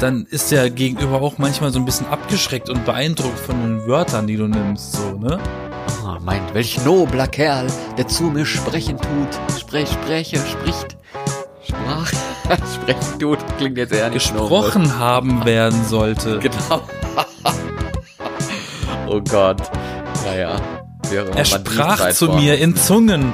dann ist der Gegenüber auch manchmal so ein bisschen abgeschreckt und beeindruckt von den Wörtern, die du nimmst, so, ne? Oh, mein, welch nobler Kerl, der zu mir sprechen tut. Sprech, spreche, spricht. Sprach, sprechen tut, klingt jetzt eher nicht Gesprochen nobel. haben werden sollte. Genau. oh Gott. Naja. Er sprach zu vor- mir in Zungen.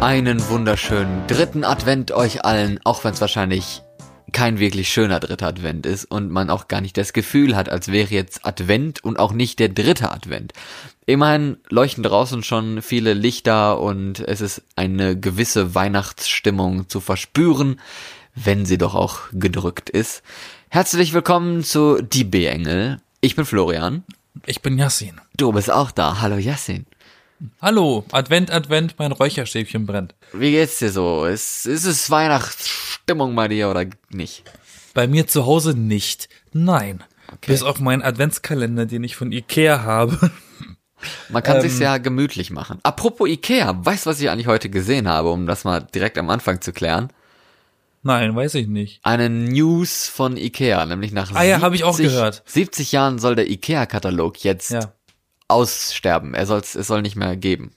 Einen wunderschönen dritten Advent euch allen, auch wenn es wahrscheinlich kein wirklich schöner dritter Advent ist und man auch gar nicht das Gefühl hat, als wäre jetzt Advent und auch nicht der dritte Advent. Immerhin leuchten draußen schon viele Lichter und es ist eine gewisse Weihnachtsstimmung zu verspüren, wenn sie doch auch gedrückt ist. Herzlich willkommen zu Die B-Engel. Ich bin Florian. Ich bin Yassin. Du bist auch da. Hallo Yassin. Hallo, Advent, Advent, mein Räucherstäbchen brennt. Wie geht's dir so? Ist, ist es Weihnachtsstimmung bei dir oder nicht? Bei mir zu Hause nicht. Nein. Bis auf meinen Adventskalender, den ich von Ikea habe. Man kann Ähm. sich's ja gemütlich machen. Apropos Ikea, weißt du, was ich eigentlich heute gesehen habe, um das mal direkt am Anfang zu klären? Nein, weiß ich nicht. Eine News von Ikea, nämlich nach Ah ja, hab ich auch gehört. 70 Jahren soll der Ikea-Katalog jetzt Ja. Aussterben. Er soll's, es soll nicht mehr geben.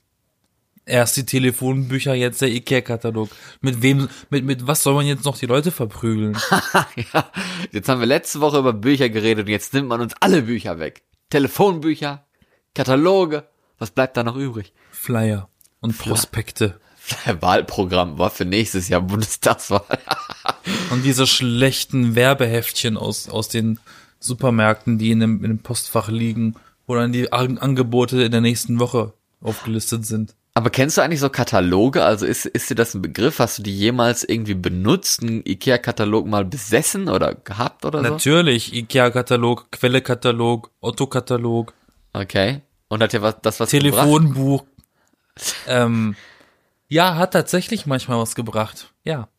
Erst die Telefonbücher, jetzt der Ikea-Katalog. Mit wem, mit, mit was soll man jetzt noch die Leute verprügeln? ja, jetzt haben wir letzte Woche über Bücher geredet und jetzt nimmt man uns alle Bücher weg. Telefonbücher, Kataloge, was bleibt da noch übrig? Flyer und Prospekte. Wahlprogramm war für nächstes Jahr Bundestagswahl. Und diese schlechten Werbeheftchen aus, aus den Supermärkten, die in dem, in dem Postfach liegen, wo dann die An Angebote in der nächsten Woche aufgelistet sind. Aber kennst du eigentlich so Kataloge? Also ist, ist dir das ein Begriff? Hast du die jemals irgendwie benutzt? Einen Ikea-Katalog mal besessen oder gehabt oder so? Natürlich, Ikea-Katalog, Quelle-Katalog, Otto-Katalog, Okay. Und hat dir was, das was? Telefonbuch. Ähm, ja, hat tatsächlich manchmal was gebracht. Ja.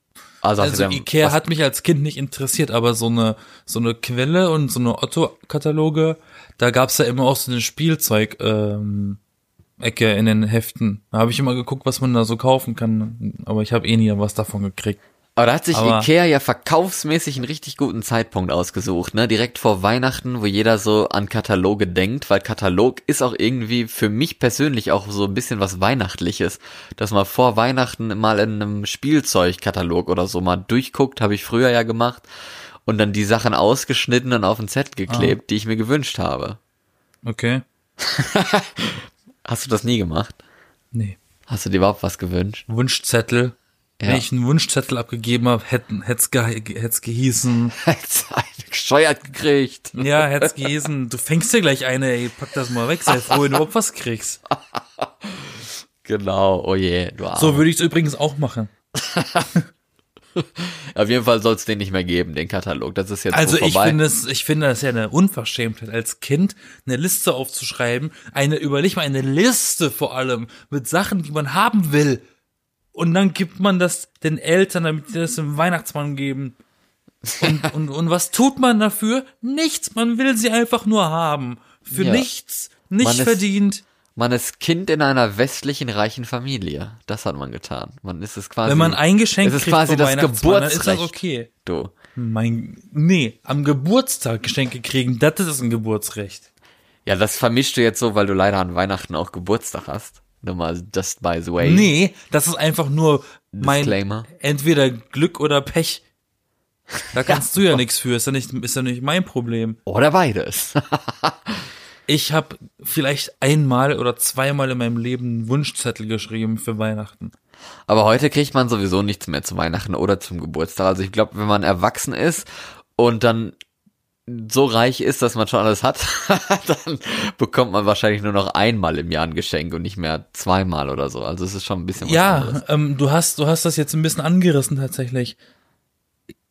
Also, Also Ikea hat mich als Kind nicht interessiert, aber so eine so eine Quelle und so eine Otto-Kataloge, da gab's ja immer auch so eine Spielzeug ähm, Ecke in den Heften. Da habe ich immer geguckt, was man da so kaufen kann, aber ich habe eh nie was davon gekriegt. Aber da hat sich aber- Ikea ja verkaufsmäßig einen richtig guten Zeitpunkt ausgesucht, ne? Direkt vor Weihnachten, wo jeder so an Kataloge denkt, weil Katalog ist auch irgendwie für mich persönlich auch so ein bisschen was Weihnachtliches. Dass man vor Weihnachten mal in einem Spielzeugkatalog oder so mal durchguckt, habe ich früher ja gemacht. Und dann die Sachen ausgeschnitten und auf den Zettel geklebt, die ich mir gewünscht habe. Okay. Hast du das nie gemacht? Nee. Hast du dir überhaupt was gewünscht? Wunschzettel. Ja. Wenn ich einen Wunschzettel abgegeben habe, hätten hätt's ge hätt's gehießen. Jetzt gesteuert gekriegt. Ja, hätt's gehießen. Du fängst dir gleich eine, ey, pack das mal weg, sei froh, wenn du überhaupt was kriegst. Genau, oh je, du Arme. So würde ich's übrigens auch machen. Auf jeden Fall soll es den nicht mehr geben, den Katalog. Das ist jetzt Also so ich vorbei. finde es, ich finde das ja eine Unverschämtheit als Kind, eine Liste aufzuschreiben, eine, überleg mal, eine Liste vor allem mit Sachen, die man haben will. Und dann gibt man das den Eltern, damit sie das dem Weihnachtsmann geben. Und, und, und was tut man dafür? Nichts. Man will sie einfach nur haben. Für Ja. nichts. Nicht Man ist- verdient. Man ist Kind in einer westlichen reichen Familie. Das hat man getan. Man ist es quasi. Wenn man ein Geschenk es ist kriegt quasi vom das dann ist das Geburtsrecht. okay. Du. Mein, nee, am Geburtstag Geschenke kriegen, das ist ein Geburtsrecht. Ja, das vermischst du jetzt so, weil du leider an Weihnachten auch Geburtstag hast. Nur mal just by the way. Nee, das ist einfach nur mein Disclaimer. entweder Glück oder Pech. Da kannst du ja nichts für, ist ja nicht ist ja nicht mein Problem. Oder beides. Ich habe vielleicht einmal oder zweimal in meinem Leben einen Wunschzettel geschrieben für Weihnachten. Aber heute kriegt man sowieso nichts mehr zu Weihnachten oder zum Geburtstag. Also ich glaube, wenn man erwachsen ist und dann so reich ist, dass man schon alles hat, dann bekommt man wahrscheinlich nur noch einmal im Jahr ein Geschenk und nicht mehr zweimal oder so. Also es ist schon ein bisschen was anderes. Ja, ähm, du hast du hast das jetzt ein bisschen angerissen tatsächlich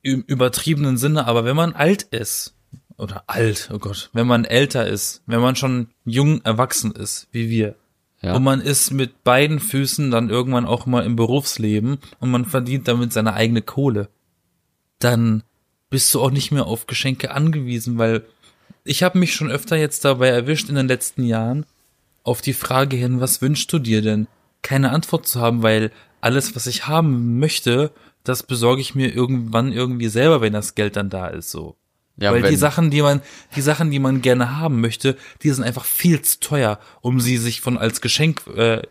im übertriebenen Sinne, aber wenn man alt ist oder alt, oh Gott, wenn man älter ist, wenn man schon jung erwachsen ist, wie wir, Ja. und man ist mit beiden Füßen dann irgendwann auch mal im Berufsleben und man verdient damit seine eigene Kohle, dann bist du auch nicht mehr auf Geschenke angewiesen, weil ich habe mich schon öfter jetzt dabei erwischt in den letzten Jahren, auf die Frage hin, was wünschst du dir denn? Keine Antwort zu haben, weil alles, was ich haben möchte, das besorge ich mir irgendwann irgendwie selber, wenn das Geld dann da ist, so. Ja, Weil wenn- die Sachen, die man, die Sachen, die man gerne haben möchte, die sind einfach viel zu teuer, um sie sich von als Geschenk äh,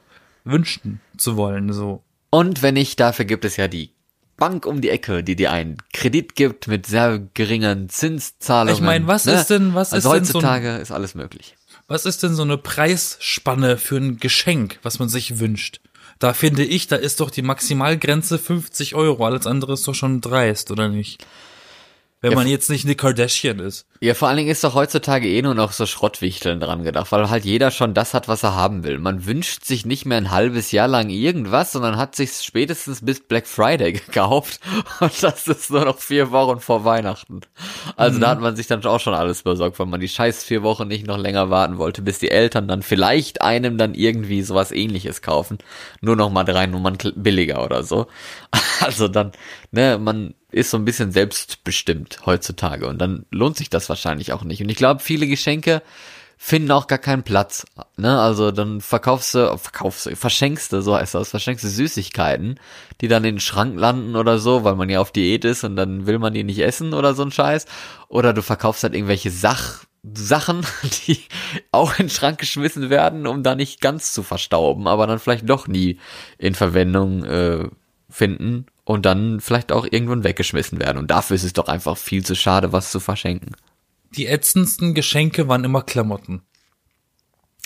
wünschen zu wollen, so. Und wenn nicht, dafür gibt es ja die Bank um die Ecke, die dir einen Kredit gibt mit sehr geringen Zinszahlungen. Ich mein, was ne? ist denn- was also ist denn so ein- heutzutage ist alles möglich. Was ist denn so eine Preisspanne für ein Geschenk, was man sich wünscht? Da finde ich, da ist doch die Maximalgrenze 50 Euro. Alles andere ist doch schon dreist, oder nicht? Wenn Ja, man jetzt nicht eine Kardashian ist. Ja, vor allen Dingen ist doch heutzutage eh nur noch so Schrottwichteln dran gedacht, weil halt jeder schon das hat, was er haben will. Man wünscht sich nicht mehr ein halbes Jahr lang irgendwas, sondern hat sich spätestens bis Black Friday gekauft und das ist nur noch vier Wochen vor Weihnachten. Also da hat man sich dann auch schon alles besorgt, weil man die scheiß vier Wochen nicht noch länger warten wollte, bis die Eltern dann vielleicht einem dann irgendwie sowas ähnliches kaufen. Nur noch mal drei Nummern billiger oder so. Also dann, ne, man ist so ein bisschen selbstbestimmt heutzutage und dann lohnt sich das wahrscheinlich auch nicht. Und ich glaube, viele Geschenke finden auch gar keinen Platz. Ne? Also dann verkaufst du, verkaufst du, verschenkst du, so heißt das, verschenkst du Süßigkeiten, die dann in den Schrank landen oder so, weil man ja auf Diät ist und dann will man die nicht essen oder so ein Scheiß. Oder du verkaufst halt irgendwelche Sach Sachen, die auch in den Schrank geschmissen werden, um da nicht ganz zu verstauben, aber dann vielleicht doch nie in Verwendung äh, finden und dann vielleicht auch irgendwann weggeschmissen werden. Und dafür ist es doch einfach viel zu schade, was zu verschenken. Die ätzendsten Geschenke waren immer Klamotten.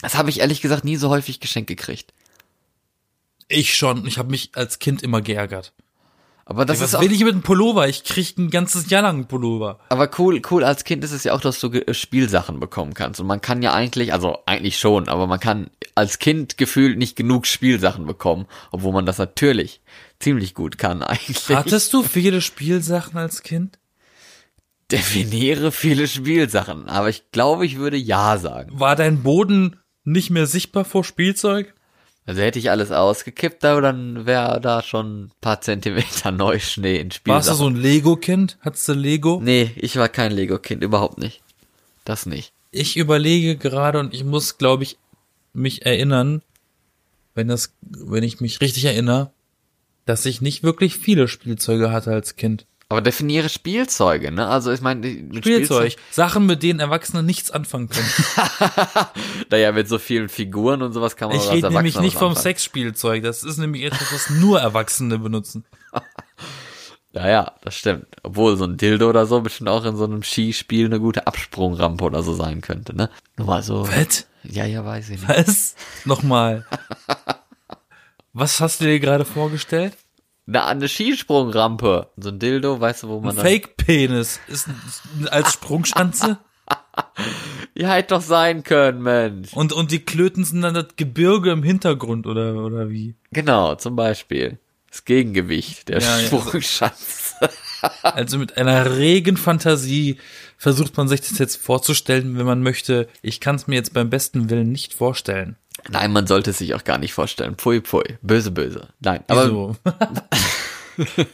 Das habe ich ehrlich gesagt nie so häufig geschenkt gekriegt. Ich schon. Ich habe mich als Kind immer geärgert. Aber das Was ist auch, will ich mit einem Pullover? Ich krieg ein ganzes Jahr lang einen Pullover. aber cool, cool als Kind ist es ja auch, dass du Ge- Spielsachen bekommen kannst. Und man kann ja eigentlich, also eigentlich schon, aber man kann als Kind gefühlt nicht genug Spielsachen bekommen, obwohl man das natürlich ziemlich gut kann eigentlich. Hattest du viele Spielsachen als Kind? Definiere viele Spielsachen, aber ich glaube, ich würde ja sagen. War dein Boden nicht mehr sichtbar vor Spielzeug? Also hätte ich alles ausgekippt, da, dann wäre da schon ein paar Zentimeter Neuschnee in Spielsachen. Warst du so ein Lego-Kind? Hattest du Lego? Nee, ich war kein Lego-Kind, überhaupt nicht. Das nicht. Ich überlege gerade und ich muss, glaube ich, mich erinnern, wenn das, wenn ich mich richtig erinnere, dass ich nicht wirklich viele Spielzeuge hatte als Kind. Aber definiere Spielzeuge, ne? Also ich meine, mit Spielzeug. Sachen, mit denen Erwachsene nichts anfangen können. Naja, mit so vielen Figuren und sowas kann man Ich rede nämlich nicht vom. Sexspielzeug. Das ist nämlich etwas, was nur Erwachsene benutzen. Ja, ja, das stimmt. Obwohl so ein Dildo oder so bestimmt auch in so einem Skispiel eine gute Absprungrampe oder so sein könnte, ne? Nur mal so. Was? Ja, ja, weiß ich nicht. Was? Nochmal. Was hast du dir gerade vorgestellt? Na, eine Skisprungrampe. So ein Dildo, weißt du, wo man Ein. Fake-Penis. Ist als Sprungschanze? Ja, hätte doch sein können, Mensch. Und, und die Klöten sind dann das Gebirge im Hintergrund, oder, oder wie? Genau, zum Beispiel. Das Gegengewicht der Ja, ja, also- Sprungschanze. Also mit einer regen Fantasie versucht man sich das jetzt vorzustellen, wenn man möchte. Ich kann es mir jetzt beim besten Willen nicht vorstellen. Nein, man sollte es sich auch gar nicht vorstellen. Pfui, pfui. Böse, böse. Nein, aber Wieso?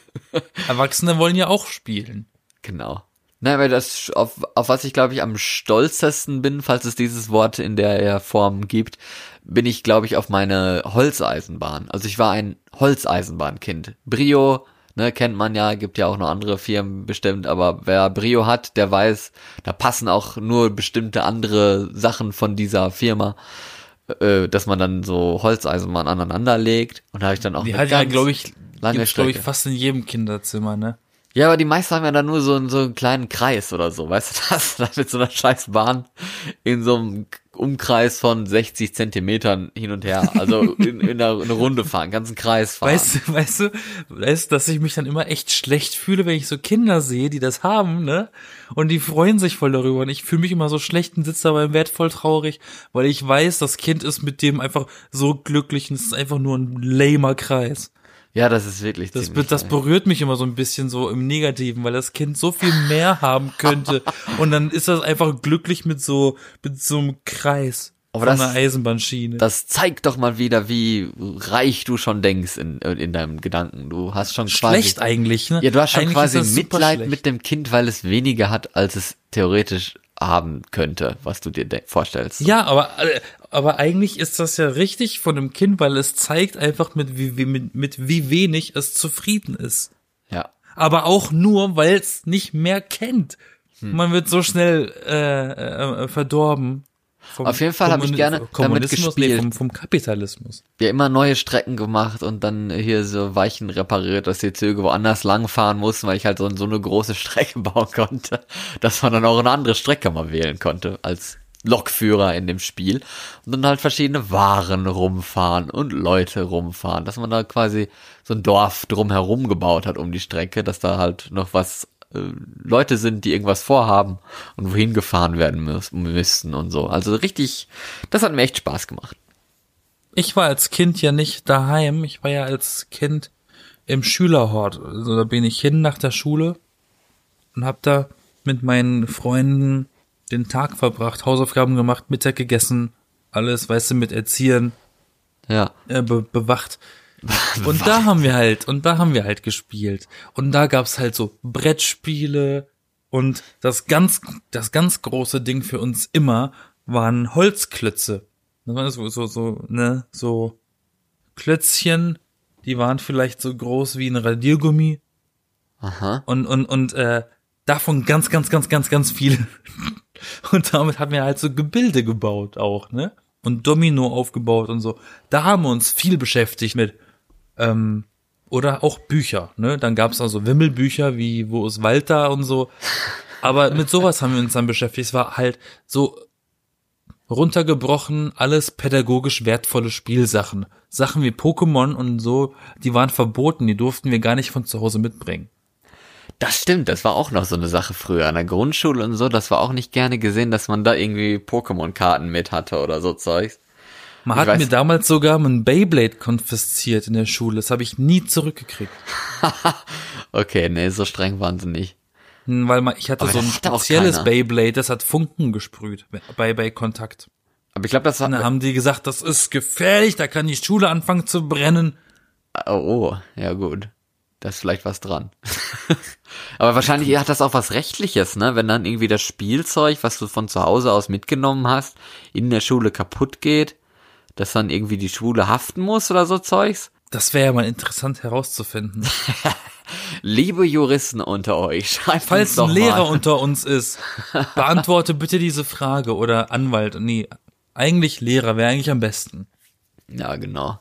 Erwachsene wollen ja auch spielen. genau. Nein, weil das, auf, auf was ich glaube ich am stolzesten bin, falls es dieses Wort in der Form gibt, bin ich glaube ich auf meine Holzeisenbahn. Also ich war ein Holzeisenbahnkind. Brio, ne, kennt man ja, gibt ja auch noch andere Firmen bestimmt, aber wer Brio hat, der weiß, da passen auch nur bestimmte andere Sachen von dieser Firma, äh, dass man dann so Holzeisenbahn aneinander legt. Und da habe ich dann auch Die hat ja, glaube ich, lange gibt's, glaube ich, fast in jedem Kinderzimmer, ne? Ja, aber die meisten haben ja dann nur so, einen- so einen kleinen Kreis oder so, weißt du, das dann mit so einer scheiß Bahn in so einem Umkreis von 60 Zentimetern hin und her, also in, in einer, eine Runde fahren, ganzen Kreis fahren. Weißt du, weißt du, weißt, dass ich mich dann immer echt schlecht fühle, wenn ich so Kinder sehe, die das haben, ne? Und die freuen sich voll darüber. Und ich fühle mich immer so schlecht und sitze dabei im Bett voll traurig, weil ich weiß, das Kind ist mit dem einfach so glücklich und es ist einfach nur ein lamer Kreis. Ja, das ist wirklich Das, das berührt mich immer so ein bisschen so im Negativen, weil das Kind so viel mehr haben könnte. Und dann ist das einfach glücklich mit so, mit so einem Kreis. Aber von das- einer Eisenbahnschiene. Das zeigt doch mal wieder, wie reich du schon denkst in, in deinem Gedanken. Du hast schon quasi schlecht eigentlich, ne? Ja, du hast schon Eigentlich quasi Mitleid mit dem Kind, weil es weniger hat, als es theoretisch haben könnte, was du dir vorstellst. Ja, aber, äh, aber eigentlich ist das ja richtig von einem Kind, weil es zeigt einfach, mit wie, wie, mit, mit wie wenig es zufrieden ist. Ja. Aber auch nur, weil es nicht mehr kennt. Hm. Man wird so schnell äh, äh, verdorben. Vom Auf jeden Fall hab ich gerne damit Kommunismus, nee, gespielt. vom, vom Kapitalismus. Wir immer neue Strecken gemacht und dann hier so Weichen repariert, dass die Züge woanders langfahren mussten, weil ich halt so, so eine große Strecke bauen konnte, dass man dann auch eine andere Strecke mal wählen konnte als Lokführer in dem Spiel und dann halt verschiedene Waren rumfahren und Leute rumfahren, dass man da quasi so ein Dorf drumherum gebaut hat um die Strecke, dass da halt noch was äh, Leute sind, die irgendwas vorhaben und wohin gefahren werden müß, müssten und so. Also richtig, das hat mir echt Spaß gemacht. Ich war als Kind ja nicht daheim. Ich war ja als Kind im Schülerhort. Also da bin ich hin nach der Schule und hab da mit meinen Freunden den Tag verbracht, Hausaufgaben gemacht, Mittag gegessen, alles, weißt du, mit Erziehern Ja. äh, be bewacht. Und da haben wir halt, und da haben wir halt gespielt. Und da gab's halt so Brettspiele und das ganz, das ganz große Ding für uns immer waren Holzklötze. Das waren so, so, so, ne, so Klötzchen, die waren vielleicht so groß wie ein Radiergummi Aha. und, und, und, äh, davon ganz, ganz, ganz, ganz, ganz viel. Und damit haben wir halt so Gebilde gebaut auch, ne? Und Domino aufgebaut und so. Da haben wir uns viel beschäftigt mit, ähm, oder auch Bücher, ne? Dann gab's also Wimmelbücher wie Wo ist Walter und so. Aber mit sowas haben wir uns dann beschäftigt. Es war halt so runtergebrochen, alles pädagogisch wertvolle Spielsachen. Sachen wie Pokémon und so, die waren verboten, die durften wir gar nicht von zu Hause mitbringen. Das stimmt, das war auch noch so eine Sache früher an der Grundschule und so. Das war auch nicht gerne gesehen, dass man da irgendwie Pokémon-Karten mit hatte oder so Zeugs. Man Ich hat weiß- mir damals sogar ein Beyblade konfisziert in der Schule. Das habe ich nie zurückgekriegt. Okay, nee, so streng waren sie nicht. Hm, Weil man, ich hatte Aber so ein spezielles. Beyblade, das hat Funken gesprüht bei, bei Kontakt. Aber ich glaube, das Und dann haben die gesagt, das ist gefährlich, da kann die Schule anfangen zu brennen. Oh, oh, ja gut. Da ist vielleicht was dran. Aber wahrscheinlich hat das auch was Rechtliches, ne? Wenn dann irgendwie das Spielzeug, was du von zu Hause aus mitgenommen hast, in der Schule kaputt geht, dass dann irgendwie die Schule haften muss oder so Zeugs. Das wäre ja mal interessant herauszufinden. Liebe Juristen unter euch, schreibt Falls uns doch ein Lehrer mal. unter uns ist, beantworte bitte diese Frage oder Anwalt. Nee, eigentlich Lehrer wäre eigentlich am besten. Ja, genau.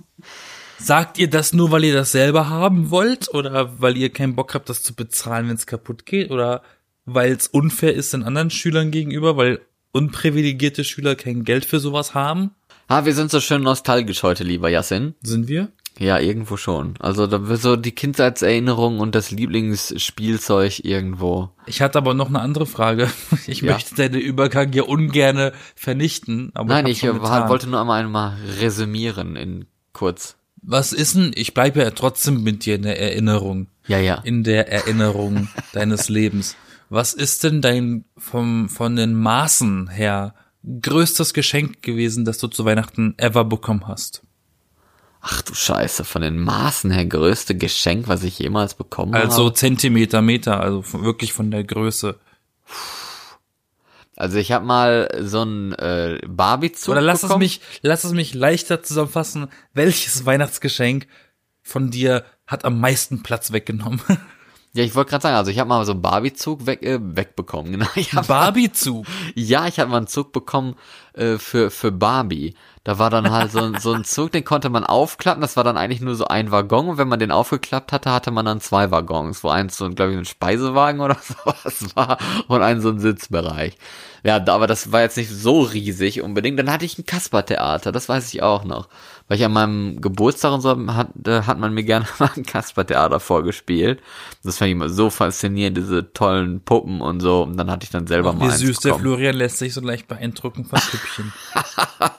Sagt ihr das nur, weil ihr das selber haben wollt oder weil ihr keinen Bock habt, das zu bezahlen, wenn es kaputt geht oder weil es unfair ist den anderen Schülern gegenüber, weil unprivilegierte Schüler kein Geld für sowas haben? Ah, wir sind so schön nostalgisch heute, lieber Yasin. Sind wir? Ja, irgendwo schon. Also da so die Kindheitserinnerung und das Lieblingsspielzeug irgendwo. Ich hatte aber noch eine andere Frage. Ich Ja. möchte deinen Übergang ja ungerne vernichten, aber Nein, ich getan. wollte nur einmal, einmal resümieren in kurz. Was ist denn? Ich bleibe ja trotzdem mit dir in der Erinnerung. Ja, ja. in der Erinnerung deines Lebens. Was ist denn dein vom von den Maßen her größtes Geschenk gewesen, das du zu Weihnachten ever bekommen hast? Ach du Scheiße, von den Maßen her größte Geschenk, was ich jemals bekommen Also habe. Zentimeter, Meter, also von- wirklich von der Größe. Also ich habe mal so einen äh, Barbie-Zug Oder lass bekommen. es mich, lass es mich leichter zusammenfassen. Welches Weihnachtsgeschenk von dir hat am meisten Platz weggenommen? Ja, ich wollte gerade sagen, also ich habe mal so einen Barbie-Zug weg, äh, wegbekommen. Genau. Barbie-Zug. ja, ich habe mal einen Zug bekommen äh, für für Barbie. Da war dann halt so, ein- so ein Zug, den konnte man aufklappen. Das war dann eigentlich nur so ein Waggon. Und wenn man den aufgeklappt hatte, hatte man dann zwei Waggons, wo eins so, glaube ich, ein Speisewagen oder sowas war und ein so ein Sitzbereich. Ja, aber das war jetzt nicht so riesig unbedingt. Dann hatte ich ein Kaspertheater, das weiß ich auch noch. Weil ich an meinem Geburtstag und so hat, äh, hat man mir gerne mal ein Kaspertheater vorgespielt. Das fand ich immer so faszinierend, diese tollen Puppen und so. Und dann hatte ich dann selber mal Wie süß der bekommen. Florian lässt sich so leicht beeindrucken von Püppchen.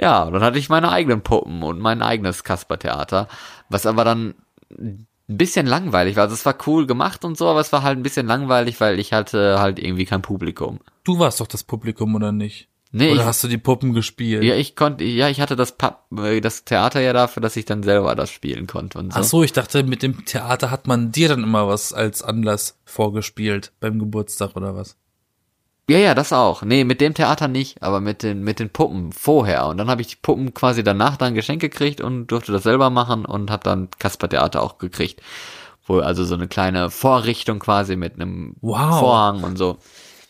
Ja, dann hatte ich meine eigenen Puppen und mein eigenes Kaspertheater, was aber dann ein bisschen langweilig war. Also es war cool gemacht und so, aber es war halt ein bisschen langweilig, weil ich hatte halt irgendwie kein Publikum. Du warst doch das Publikum, oder nicht? Nee, Oder ich, hast du die Puppen gespielt? ja, ich konnte, ja, ich hatte das Pub, äh, das Theater ja dafür, dass ich dann selber das spielen konnte und so. Ach so, ich dachte, mit dem Theater hat man dir dann immer was als Anlass vorgespielt beim Geburtstag oder was? Ja, ja, das auch. Nee, mit dem Theater nicht, aber mit den, mit den Puppen vorher. Und dann habe ich die Puppen quasi danach dann geschenkt gekriegt und durfte das selber machen und habe dann Kasper-Theater auch gekriegt. Wo also so eine kleine Vorrichtung quasi mit einem Wow. Vorhang und so.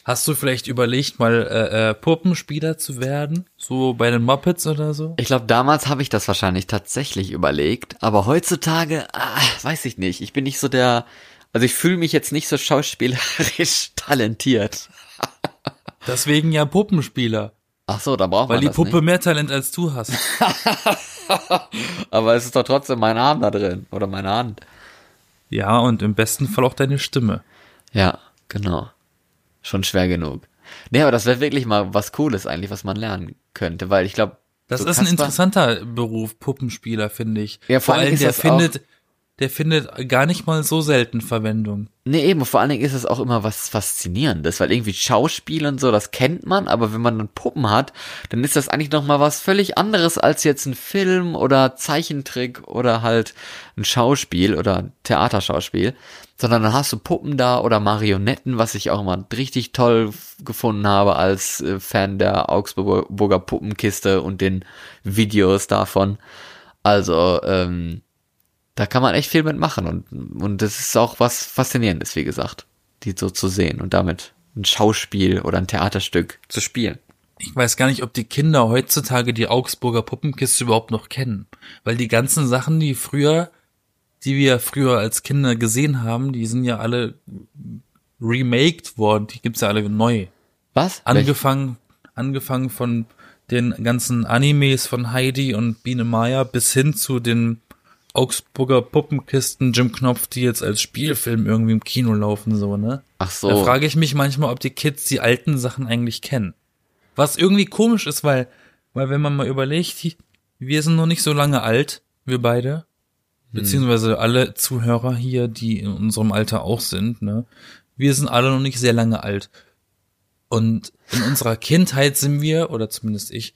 Hast du vielleicht überlegt, mal äh, äh, Puppenspieler zu werden? So bei den Muppets oder so? Ich glaube, damals habe ich das wahrscheinlich tatsächlich überlegt, aber heutzutage, ah, weiß ich nicht. Ich bin nicht so der, also ich fühle mich jetzt nicht so schauspielerisch talentiert. Deswegen ja Puppenspieler. Ach so, da braucht Weil man die das Puppe nicht. mehr Talent als du hast. Aber es ist doch trotzdem mein Arm da drin oder meine Hand. Ja, und im besten Fall auch deine Stimme. Ja, genau. Schon schwer genug. Nee, aber das wäre wirklich mal was Cooles eigentlich, was man lernen könnte, weil ich glaube, Das so ist ein Kasper- interessanter Beruf, Puppenspieler, finde ich. Ja, vor vor allem Dingen der findet, der findet gar nicht mal so selten Verwendung. Nee, eben, vor allen Dingen ist es auch immer was Faszinierendes, weil irgendwie Schauspiel und so, das kennt man, aber wenn man dann Puppen hat, dann ist das eigentlich nochmal was völlig anderes als jetzt ein Film oder Zeichentrick oder halt ein Schauspiel oder ein Theaterschauspiel, sondern dann hast du Puppen da oder Marionetten, was ich auch immer richtig toll gefunden habe als äh, Fan der Augsburger Puppenkiste und den Videos davon. Also, ähm, da kann man echt viel mitmachen und, und das ist auch was Faszinierendes, wie gesagt, die so zu sehen und damit ein Schauspiel oder ein Theaterstück zu spielen. Ich weiß gar nicht, ob die Kinder heutzutage die Augsburger Puppenkiste überhaupt noch kennen. Weil die ganzen Sachen, die früher, die wir früher als Kinder gesehen haben, die sind ja alle remaked worden. Die gibt's ja alle neu. Was? Angefangen, angefangen von den ganzen Animes von Heidi und Biene Maya bis hin zu den Augsburger Puppenkisten Jim Knopf, die jetzt als Spielfilm irgendwie im Kino laufen, so, ne? Ach Da so. frage ich mich manchmal, ob die Kids die alten Sachen eigentlich kennen. Was irgendwie komisch ist, weil, weil wenn man mal überlegt, wir sind noch nicht so lange alt, wir beide, beziehungsweise alle Zuhörer hier, die in unserem Alter auch sind, ne? Wir sind alle noch nicht sehr lange alt. Und in unserer Kindheit sind wir, oder zumindest ich,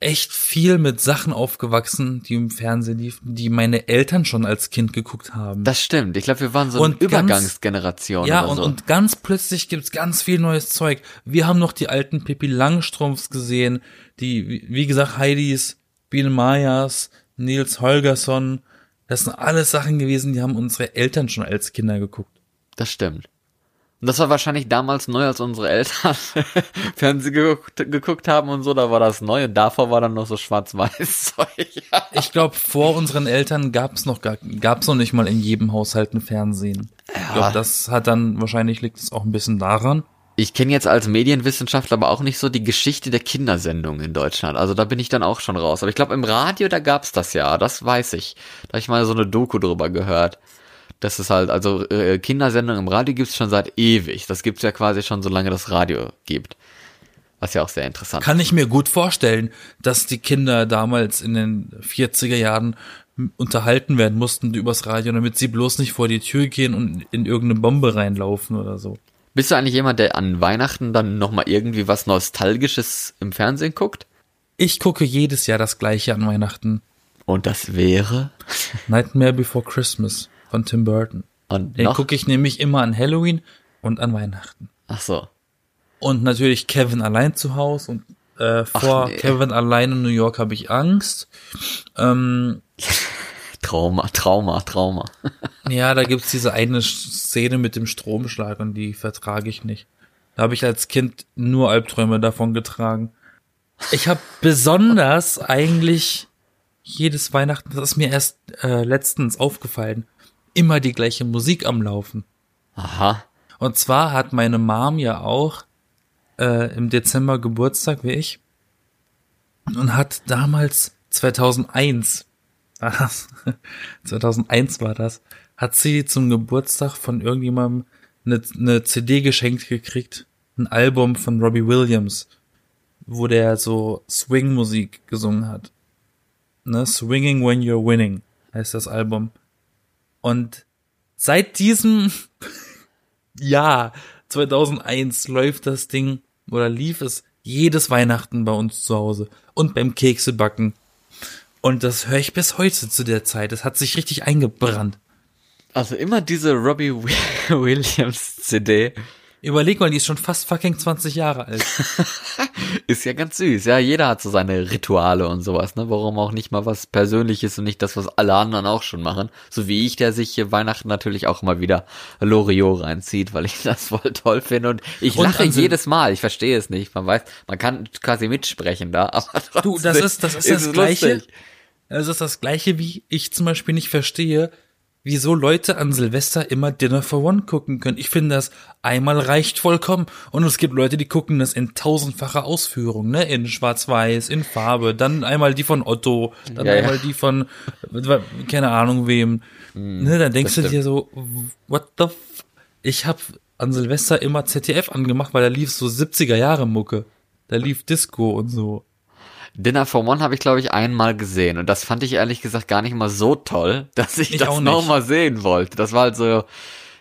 echt viel mit Sachen aufgewachsen, die im Fernsehen liefen, die meine Eltern schon als Kind geguckt haben. Das stimmt. Ich glaube, wir waren so eine Und ganz- Übergangsgeneration Ja, oder und, so. und ganz plötzlich gibt's ganz viel neues Zeug. Wir haben noch die alten Pippi Langstrumpfs gesehen, die, wie- wie gesagt, Heidis, Biene Mayas, Nils Holgersson. Das sind alles Sachen gewesen, die haben unsere Eltern schon als Kinder geguckt. das stimmt. Und das war wahrscheinlich damals neu, als unsere Eltern Fernsehen geguckt, geguckt haben und so, da war das neu und davor war dann noch so schwarz-weiß Zeug. Ich glaube, vor unseren Eltern gab's noch gar, gab's noch nicht mal in jedem Haushalt ein Fernsehen. Ich glaube, das hat dann, wahrscheinlich liegt es auch ein bisschen daran. Ich kenne jetzt als Medienwissenschaftler aber auch nicht so die Geschichte der Kindersendung in Deutschland. Also da bin ich dann auch schon raus. Aber ich glaube, im Radio, da gab's das ja. Das weiß ich. Da habe ich mal so eine Doku drüber gehört. Das ist halt, also äh, Kindersendung im Radio gibt's schon seit ewig. Das gibt's ja quasi schon, solange das Radio gibt. Was ja auch sehr interessant Kann ich mir gut vorstellen, dass die Kinder damals in den 40er Jahren unterhalten werden mussten übers Radio, damit sie bloß nicht vor die Tür gehen und in irgendeine Bombe reinlaufen oder so. Bist du eigentlich jemand, der an Weihnachten dann nochmal irgendwie was Nostalgisches im Fernsehen guckt? Ich gucke jedes Jahr das gleiche an Weihnachten. Und das wäre? Nightmare Before Christmas von Tim Burton. Und Den gucke ich nämlich immer an Halloween und an Weihnachten. Ach so. Und natürlich Kevin allein zu Hause und äh, vor nee. Kevin allein in New York habe ich Angst. Ähm, Trauma, Trauma, Trauma. Ja, da gibt's diese eine Szene mit dem Stromschlag und die vertrage ich nicht. Da habe ich als Kind nur Albträume davon getragen. Ich habe besonders eigentlich jedes Weihnachten, das ist mir erst äh, letztens aufgefallen, immer die gleiche Musik am Laufen. Aha. Und zwar hat meine Mom ja auch äh, im Dezember Geburtstag wie ich und hat damals 2001 war das, 2001 war das, hat sie zum Geburtstag von irgendjemandem eine, eine CD geschenkt gekriegt, ein Album von Robbie Williams, wo der so Swing-Musik gesungen hat. Ne, Swinging When You're Winning heißt das Album. Und seit diesem Jahr 2001 läuft das Ding oder lief es jedes Weihnachten bei uns zu Hause und beim Keksebacken. Und das höre ich bis heute zu der Zeit. Das hat sich richtig eingebrannt. Also immer diese Robbie Wi- Williams CD. Überleg mal, die ist schon fast fucking 20 Jahre alt. Ist ja ganz süß. Ja, jeder hat so seine Rituale und sowas, ne? Warum auch nicht mal was Persönliches und nicht das, was alle anderen auch schon machen. So wie ich, der sich hier Weihnachten natürlich auch immer wieder Loriot reinzieht, weil ich das voll toll finde und ich Und lache also- jedes Mal. Ich verstehe es nicht. Man weiß, man kann quasi mitsprechen da, aber trotzdem Du, das ist, das ist das Gleiche. lustig. Das ist das Gleiche, wie ich zum Beispiel nicht verstehe, wieso Leute an Silvester immer Dinner for One gucken können. Ich finde das einmal reicht vollkommen. Und es gibt Leute, die gucken das in tausendfacher Ausführung, ne? In Schwarz-Weiß, in Farbe, dann einmal die von Otto, dann Ja, ja. einmal die von, keine Ahnung wem. ne, dann denkst du dir so, what the f Ich hab an Silvester immer ZDF angemacht, weil da lief so 70er Jahre Mucke. Da lief Disco und so. Dinner for One habe ich, glaube ich, einmal gesehen. Und das fand ich ehrlich gesagt gar nicht mal so toll, dass ich, Ich das auch noch nicht. mal sehen wollte. Das war halt so,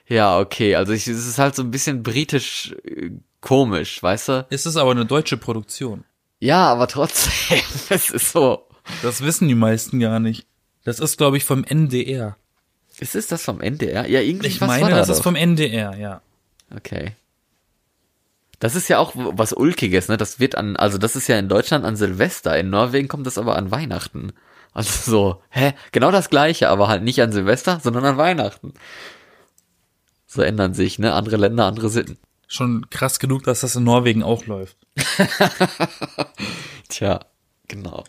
ja, okay. Also ich, es ist halt so ein bisschen britisch äh, komisch, weißt du? Es ist aber eine deutsche Produktion. Ja, aber trotzdem, es ist so. Das wissen die meisten gar nicht. Das ist, glaube ich, vom NDR. Ist es das vom NDR? Ja, irgendwie Ich was meine, war da das ist vom NDR, ja. Okay. Das ist ja auch was Ulkiges, ne? Das wird an, also das ist ja in Deutschland an Silvester. In Norwegen kommt das aber an Weihnachten. Also so, hä? Genau das gleiche, aber halt nicht an Silvester, sondern an Weihnachten. So ändern sich, ne? Andere Länder, andere Sitten. Schon krass genug, dass das in Norwegen auch läuft. Tja, genau.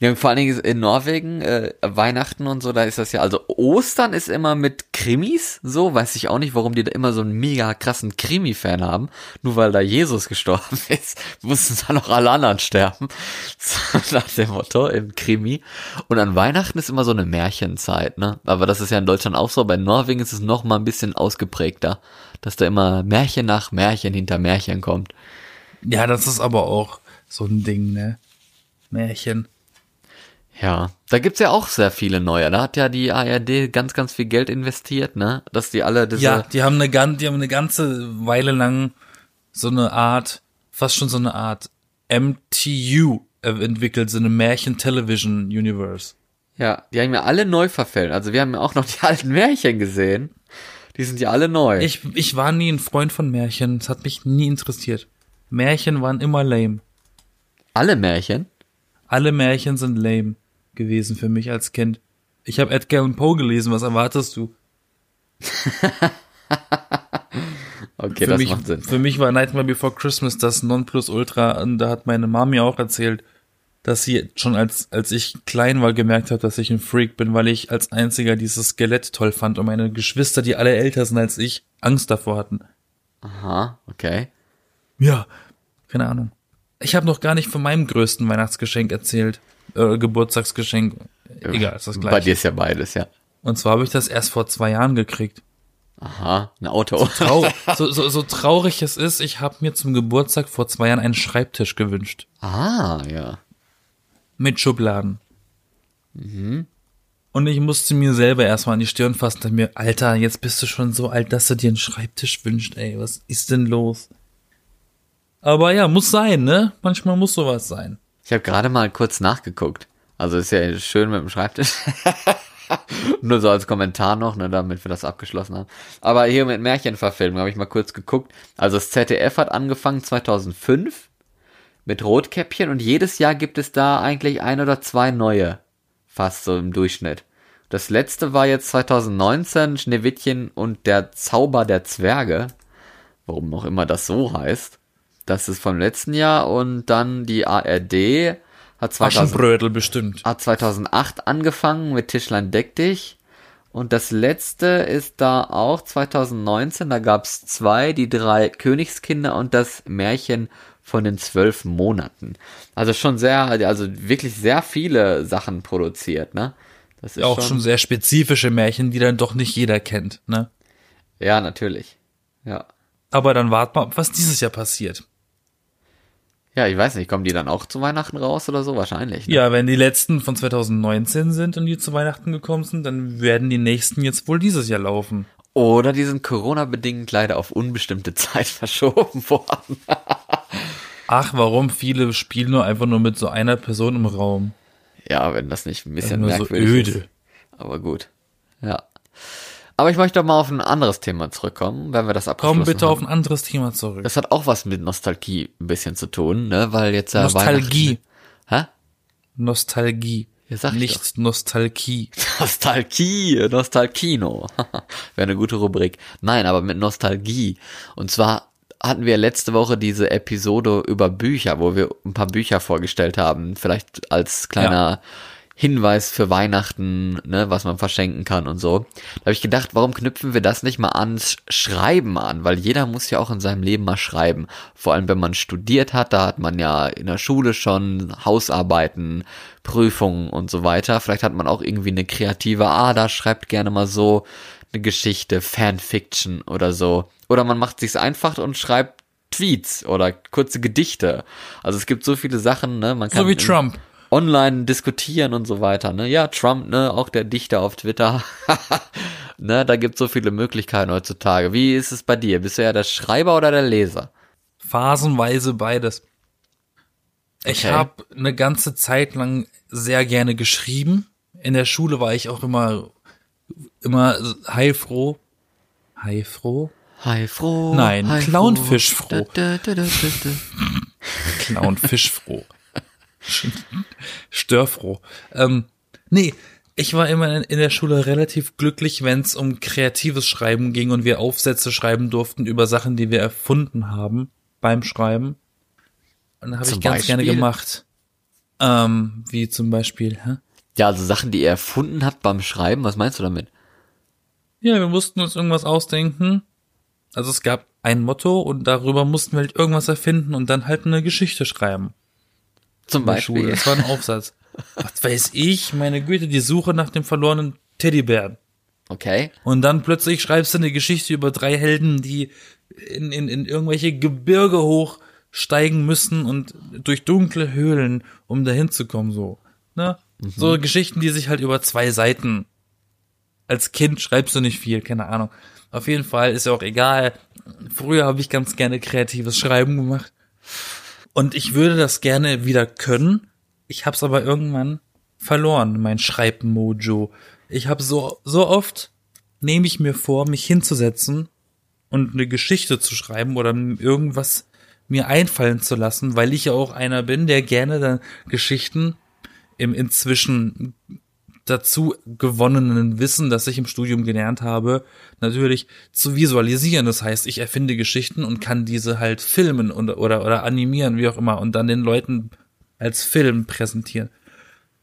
Ja, vor allen Dingen in Norwegen, äh, Weihnachten und so, da ist das ja, also Ostern ist immer mit Krimis, so, weiß ich auch nicht, warum die da immer so einen mega krassen Krimi-Fan haben, nur weil da Jesus gestorben ist, mussten dann auch alle anderen sterben, nach dem Motto, im Krimi. Und an Weihnachten ist immer so eine Märchenzeit, ne, aber das ist ja in Deutschland auch so, bei Norwegen ist es noch mal ein bisschen ausgeprägter, dass da immer Märchen nach Märchen hinter Märchen kommt. Ja, das ist aber auch so ein Ding, ne? Märchen. Ja, da gibt's ja auch sehr viele neue. Da hat ja die ARD ganz, ganz viel Geld investiert, ne? Dass die alle diese. Ja, die haben eine, gan- die haben eine ganze Weile lang so eine Art, fast schon so eine Art MTU entwickelt, so eine Märchen-Television Universe. ja, die haben ja alle neu verfilmt. Also wir haben ja auch noch die alten Märchen gesehen. Die sind ja alle neu. Ich, ich war nie ein Freund von Märchen. Es hat mich nie interessiert. Märchen waren immer lame. alle Märchen? Alle Märchen sind lame gewesen für mich als Kind. Ich habe Edgar und Poe gelesen, was erwartest du? Okay, für, das mich, macht Sinn. für mich war Nightmare Before Christmas das Nonplusultra und da hat meine Mami auch erzählt, dass sie schon als, als ich klein war gemerkt hat, dass ich ein Freak bin, weil ich als einziger dieses Skelett toll fand und meine Geschwister, die alle älter sind als ich, Angst davor hatten. Aha, okay. Ja, keine Ahnung. Ich habe noch gar nicht von meinem größten Weihnachtsgeschenk erzählt. Äh, Geburtstagsgeschenk. Egal, ist das Bei gleiche. dir ist ja beides, ja. Und zwar habe ich das erst vor zwei Jahren gekriegt. Aha, ein Auto. Trau so, so, so traurig es ist, ich habe mir zum Geburtstag vor zwei Jahren einen Schreibtisch gewünscht. ah, ja. Mit Schubladen. Und ich musste mir selber erstmal an die Stirn fassen und mir, Alter, jetzt bist du schon so alt, dass du dir einen Schreibtisch wünscht, ey, was ist denn los? Aber ja, muss sein, ne? Manchmal muss sowas sein. Ich habe gerade mal kurz nachgeguckt. Also ist ja schön mit dem Schreibtisch. Nur so als Kommentar noch, ne, damit wir das abgeschlossen haben. Aber hier mit Märchenverfilmung habe ich mal kurz geguckt. Also das ZDF hat angefangen 2005 mit Rotkäppchen und jedes Jahr gibt es da eigentlich ein oder zwei neue. Fast so im Durchschnitt. Das letzte war jetzt 2019 Schneewittchen und der Zauber der Zwerge. Warum auch immer das so heißt. Das ist vom letzten Jahr und dann die ARD hat 2000, Aschenbrödel bestimmt. hat 2008 angefangen mit Tischlein deck dich. Und das letzte ist da auch 2019. Da gab's zwei, die drei Königskinder und das Märchen von den zwölf Monaten. Also schon sehr, also wirklich sehr viele Sachen produziert, ne? Das ist Auch schon sehr spezifische Märchen, die dann doch nicht jeder kennt, ne? Ja, natürlich. Ja. Aber dann wart mal, ab, was dieses Jahr passiert. Ja, ich weiß nicht, kommen die dann auch zu Weihnachten raus oder so? Wahrscheinlich. Ne? Ja, wenn die letzten von 2019 sind und die zu Weihnachten gekommen sind, dann werden die nächsten jetzt wohl dieses Jahr laufen. Oder die sind Corona-bedingt leider auf unbestimmte Zeit verschoben worden. Ach, warum? Viele spielen nur einfach nur mit so einer Person im Raum. Ja, wenn das nicht ein bisschen nur so merkwürdig öde. ist. Aber gut. Ja. Aber ich möchte doch mal auf ein anderes Thema zurückkommen, wenn wir das abgeschlossen Komm bitte haben. auf ein anderes Thema zurück. Das hat auch was mit Nostalgie ein bisschen zu tun, ne? Weil jetzt ja Nostalgie. Weihnachten- Hä? Nostalgie. Ja, sag ich Nicht Nostalgie. Nostalgie, Nostalkino. Wäre eine gute Rubrik. Nein, aber mit Nostalgie. Und zwar hatten wir letzte Woche diese Episode über Bücher, wo wir ein paar Bücher vorgestellt haben. Vielleicht als kleiner Hinweis für Weihnachten, ne, was man verschenken kann und so. Da habe ich gedacht, warum knüpfen wir das nicht mal ans Schreiben an? Weil jeder muss ja auch in seinem Leben mal schreiben. Vor allem, wenn man studiert hat, da hat man ja in der Schule schon Hausarbeiten, Prüfungen und so weiter. Vielleicht hat man auch irgendwie eine kreative Ader, schreibt gerne mal so eine Geschichte, Fanfiction oder so. Oder man macht sich's einfach und schreibt Tweets oder kurze Gedichte. Also es gibt so viele Sachen, ne? Man kann So wie Trump. Online diskutieren und so weiter, ne? Ja, Trump, ne, auch der Dichter auf Twitter. ne, da gibt's so viele Möglichkeiten heutzutage. Wie ist es bei dir? Bist du ja der Schreiber oder der Leser? Phasenweise beides. Ich Okay. habe eine ganze Zeit lang sehr gerne geschrieben. In der Schule war ich auch immer immer heilfroh. Heilfroh? Hi, froh. Nein, hi, Clownfischfroh. Störfroh. Ähm, nee, ich war immer in, der Schule relativ glücklich, wenn es um kreatives Schreiben ging und wir Aufsätze schreiben durften über Sachen, die wir erfunden haben beim Schreiben. Und da habe ich ganz gerne Beispiel? gemacht. Ähm, wie zum Beispiel, hä? Ja, also Sachen, die ihr erfunden habt beim Schreiben, was meinst du damit? Ja, wir mussten uns irgendwas ausdenken. Also es gab ein Motto und darüber mussten wir halt irgendwas erfinden und dann halt eine Geschichte schreiben. Zum der Schule. Beispiel. Das war ein Aufsatz. Was weiß ich, meine Güte, die Suche nach dem verlorenen Teddybären. Okay. Und dann plötzlich schreibst du eine Geschichte über drei Helden, die in, in, in irgendwelche Gebirge hochsteigen müssen und durch dunkle Höhlen, um dahin zu kommen, so. Ne? So Geschichten, die sich halt über zwei Seiten. Als Kind schreibst du nicht viel, keine Ahnung. Auf jeden Fall ist ja auch egal. Früher habe ich ganz gerne kreatives Schreiben gemacht. Und ich würde das gerne wieder können. Ich hab's aber irgendwann verloren, mein Schreibmojo. Ich habe so so oft nehme ich mir vor, mich hinzusetzen und eine Geschichte zu schreiben oder irgendwas mir einfallen zu lassen, weil ich ja auch einer bin, der gerne dann Geschichten im inzwischen dazu gewonnenen Wissen, das ich im Studium gelernt habe, natürlich zu visualisieren. Das heißt, ich erfinde Geschichten und kann diese halt filmen und, oder, oder animieren, wie auch immer, und dann den Leuten als Film präsentieren.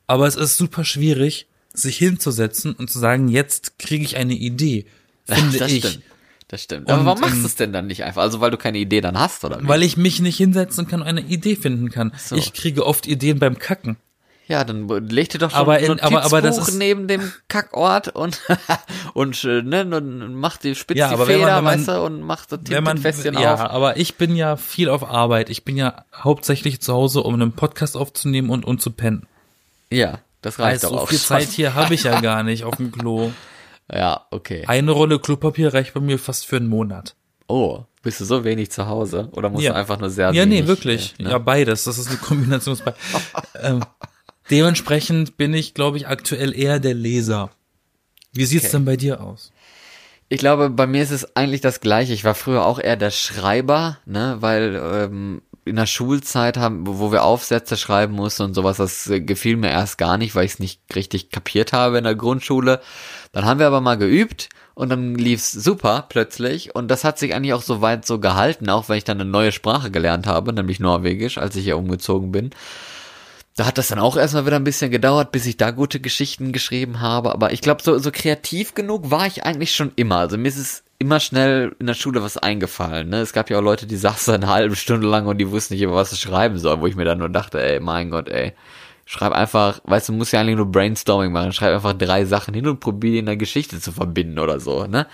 Aber es ist super schwierig, sich hinzusetzen und zu sagen, jetzt kriege ich eine Idee, finde das ich. stimmt. Das stimmt. Aber Und, warum machst du es denn dann nicht einfach? Also weil du keine Idee dann hast, oder? wie? Weil ich mich nicht hinsetzen kann und eine Idee finden kann. So. Ich kriege oft Ideen beim Kacken. Ja, dann leg dir doch so Aber ein in- aber- aber das ist- neben dem Kackort und und äh, ne, und mach die spitz Ja, die aber wenn man- Feder, wenn man- weißt du, und mach so Wenn man, Tintenfässchen ja, auf. aber ich bin ja viel auf Arbeit. Ich bin ja hauptsächlich zu Hause, um einen Podcast aufzunehmen und, und zu pennen. Ja, das reicht Also doch so auch viel schon. Zeit hier habe ich ja gar nicht auf dem Klo. Ja, okay. Eine Rolle Klopapier reicht bei mir fast für einen Monat. Oh, bist du so wenig zu Hause oder musst Ja. du einfach nur sehr Ja, wenig? nee, wirklich. äh, ne? Ja, beides. Das ist eine Kombination ähm, dementsprechend bin ich, glaube ich, aktuell eher der Leser. Wie sieht's Okay. denn bei dir aus? Ich glaube, bei mir ist es eigentlich das Gleiche. Ich war früher auch eher der Schreiber, ne, weil ähm, in der Schulzeit haben, wo wir Aufsätze schreiben mussten und sowas, das äh, gefiel mir erst gar nicht, weil ich es nicht richtig kapiert habe in der Grundschule. Dann haben wir aber mal geübt und dann lief's super plötzlich und das hat sich eigentlich auch so weit so gehalten, auch wenn ich dann eine neue Sprache gelernt habe, nämlich Norwegisch, als ich hier umgezogen bin. Da hat das dann auch erstmal wieder ein bisschen gedauert, bis ich da gute Geschichten geschrieben habe. Aber ich glaube, so, so kreativ genug war ich eigentlich schon immer. Also mir ist es immer schnell in der Schule was eingefallen. Ne? Es gab ja auch Leute, die saßen eine halbe Stunde lang und die wussten nicht immer, was sie schreiben sollen, wo ich mir dann nur dachte, ey, mein Gott, ey. Schreib einfach, weißt du, musst ja eigentlich nur Brainstorming machen. Schreib einfach drei Sachen hin und probier die in der Geschichte zu verbinden oder so, ne?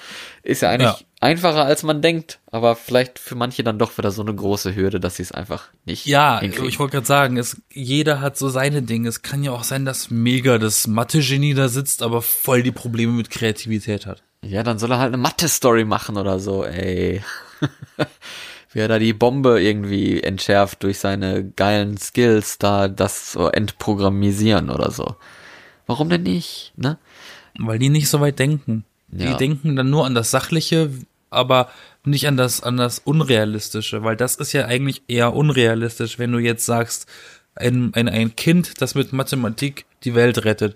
Ist ja eigentlich Ja. einfacher, als man denkt, aber vielleicht für manche dann doch wieder so eine große Hürde, dass sie es einfach nicht Ja, hinkriegen. ich wollte gerade sagen, es, jeder hat so seine Dinge. Es kann ja auch sein, dass mega das Mathe-Genie da sitzt, aber voll die Probleme mit Kreativität hat. Ja, dann soll er halt eine Mathe-Story machen oder so, ey. Wie er da die Bombe irgendwie entschärft durch seine geilen Skills, da das so entprogrammisieren oder so. Warum denn nicht, ne? Weil die nicht so weit denken. Die Ja. denken dann nur an das Sachliche, aber nicht an das, an das Unrealistische, weil das ist ja eigentlich eher unrealistisch, wenn du jetzt sagst, ein, ein, ein Kind, das mit Mathematik die Welt rettet.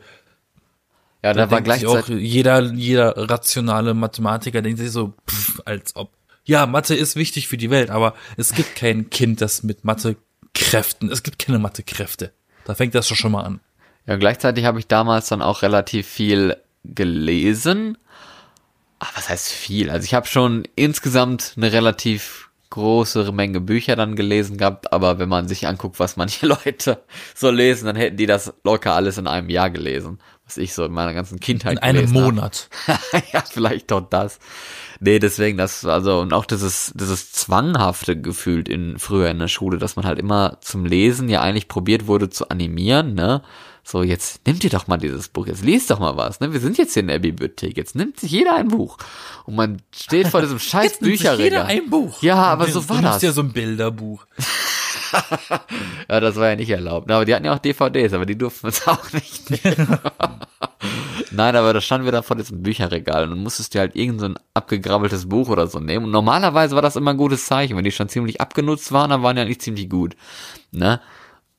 Ja, da war denkt sich auch jeder, jeder rationale Mathematiker denkt sich so, pff, als ob. Ja, Mathe ist wichtig für die Welt, aber es gibt kein Kind, das mit Mathekräften, es gibt keine Mathekräfte. Da fängt das schon mal an. ja, gleichzeitig habe ich damals dann auch relativ viel gelesen. Ah, was heißt viel? Also ich habe schon insgesamt eine relativ große Menge Bücher dann gelesen gehabt, aber wenn man sich anguckt, was manche Leute so lesen, dann hätten die das locker alles in einem Jahr gelesen, was ich so in meiner ganzen Kindheit In einem. Monat. ja, vielleicht doch das. Nee, deswegen das, also, und auch dieses, dieses zwanghafte gefühlt in, früher in der Schule, dass man halt immer zum Lesen ja eigentlich probiert wurde zu animieren, ne? So, jetzt nimm dir doch mal dieses Buch, jetzt liest doch mal was, ne? Wir sind jetzt hier in der Bibliothek, jetzt nimmt sich jeder ein Buch. Und man steht vor diesem scheiß Jetzt nimmt sich jeder Bücherregal. ein Buch. Ja, aber Du so war nimmst das. ja so ein Bilderbuch. Ja, das war ja nicht erlaubt. Aber die hatten ja auch DVDs, aber die durften uns auch nicht. nehmen. Nein, aber da standen wir dann vor diesem Bücherregal und musstest du halt irgend so ein abgegrabbeltes Buch oder so nehmen. Und normalerweise war das immer ein gutes Zeichen. Wenn die schon ziemlich abgenutzt waren, dann waren die eigentlich ziemlich gut. Ne?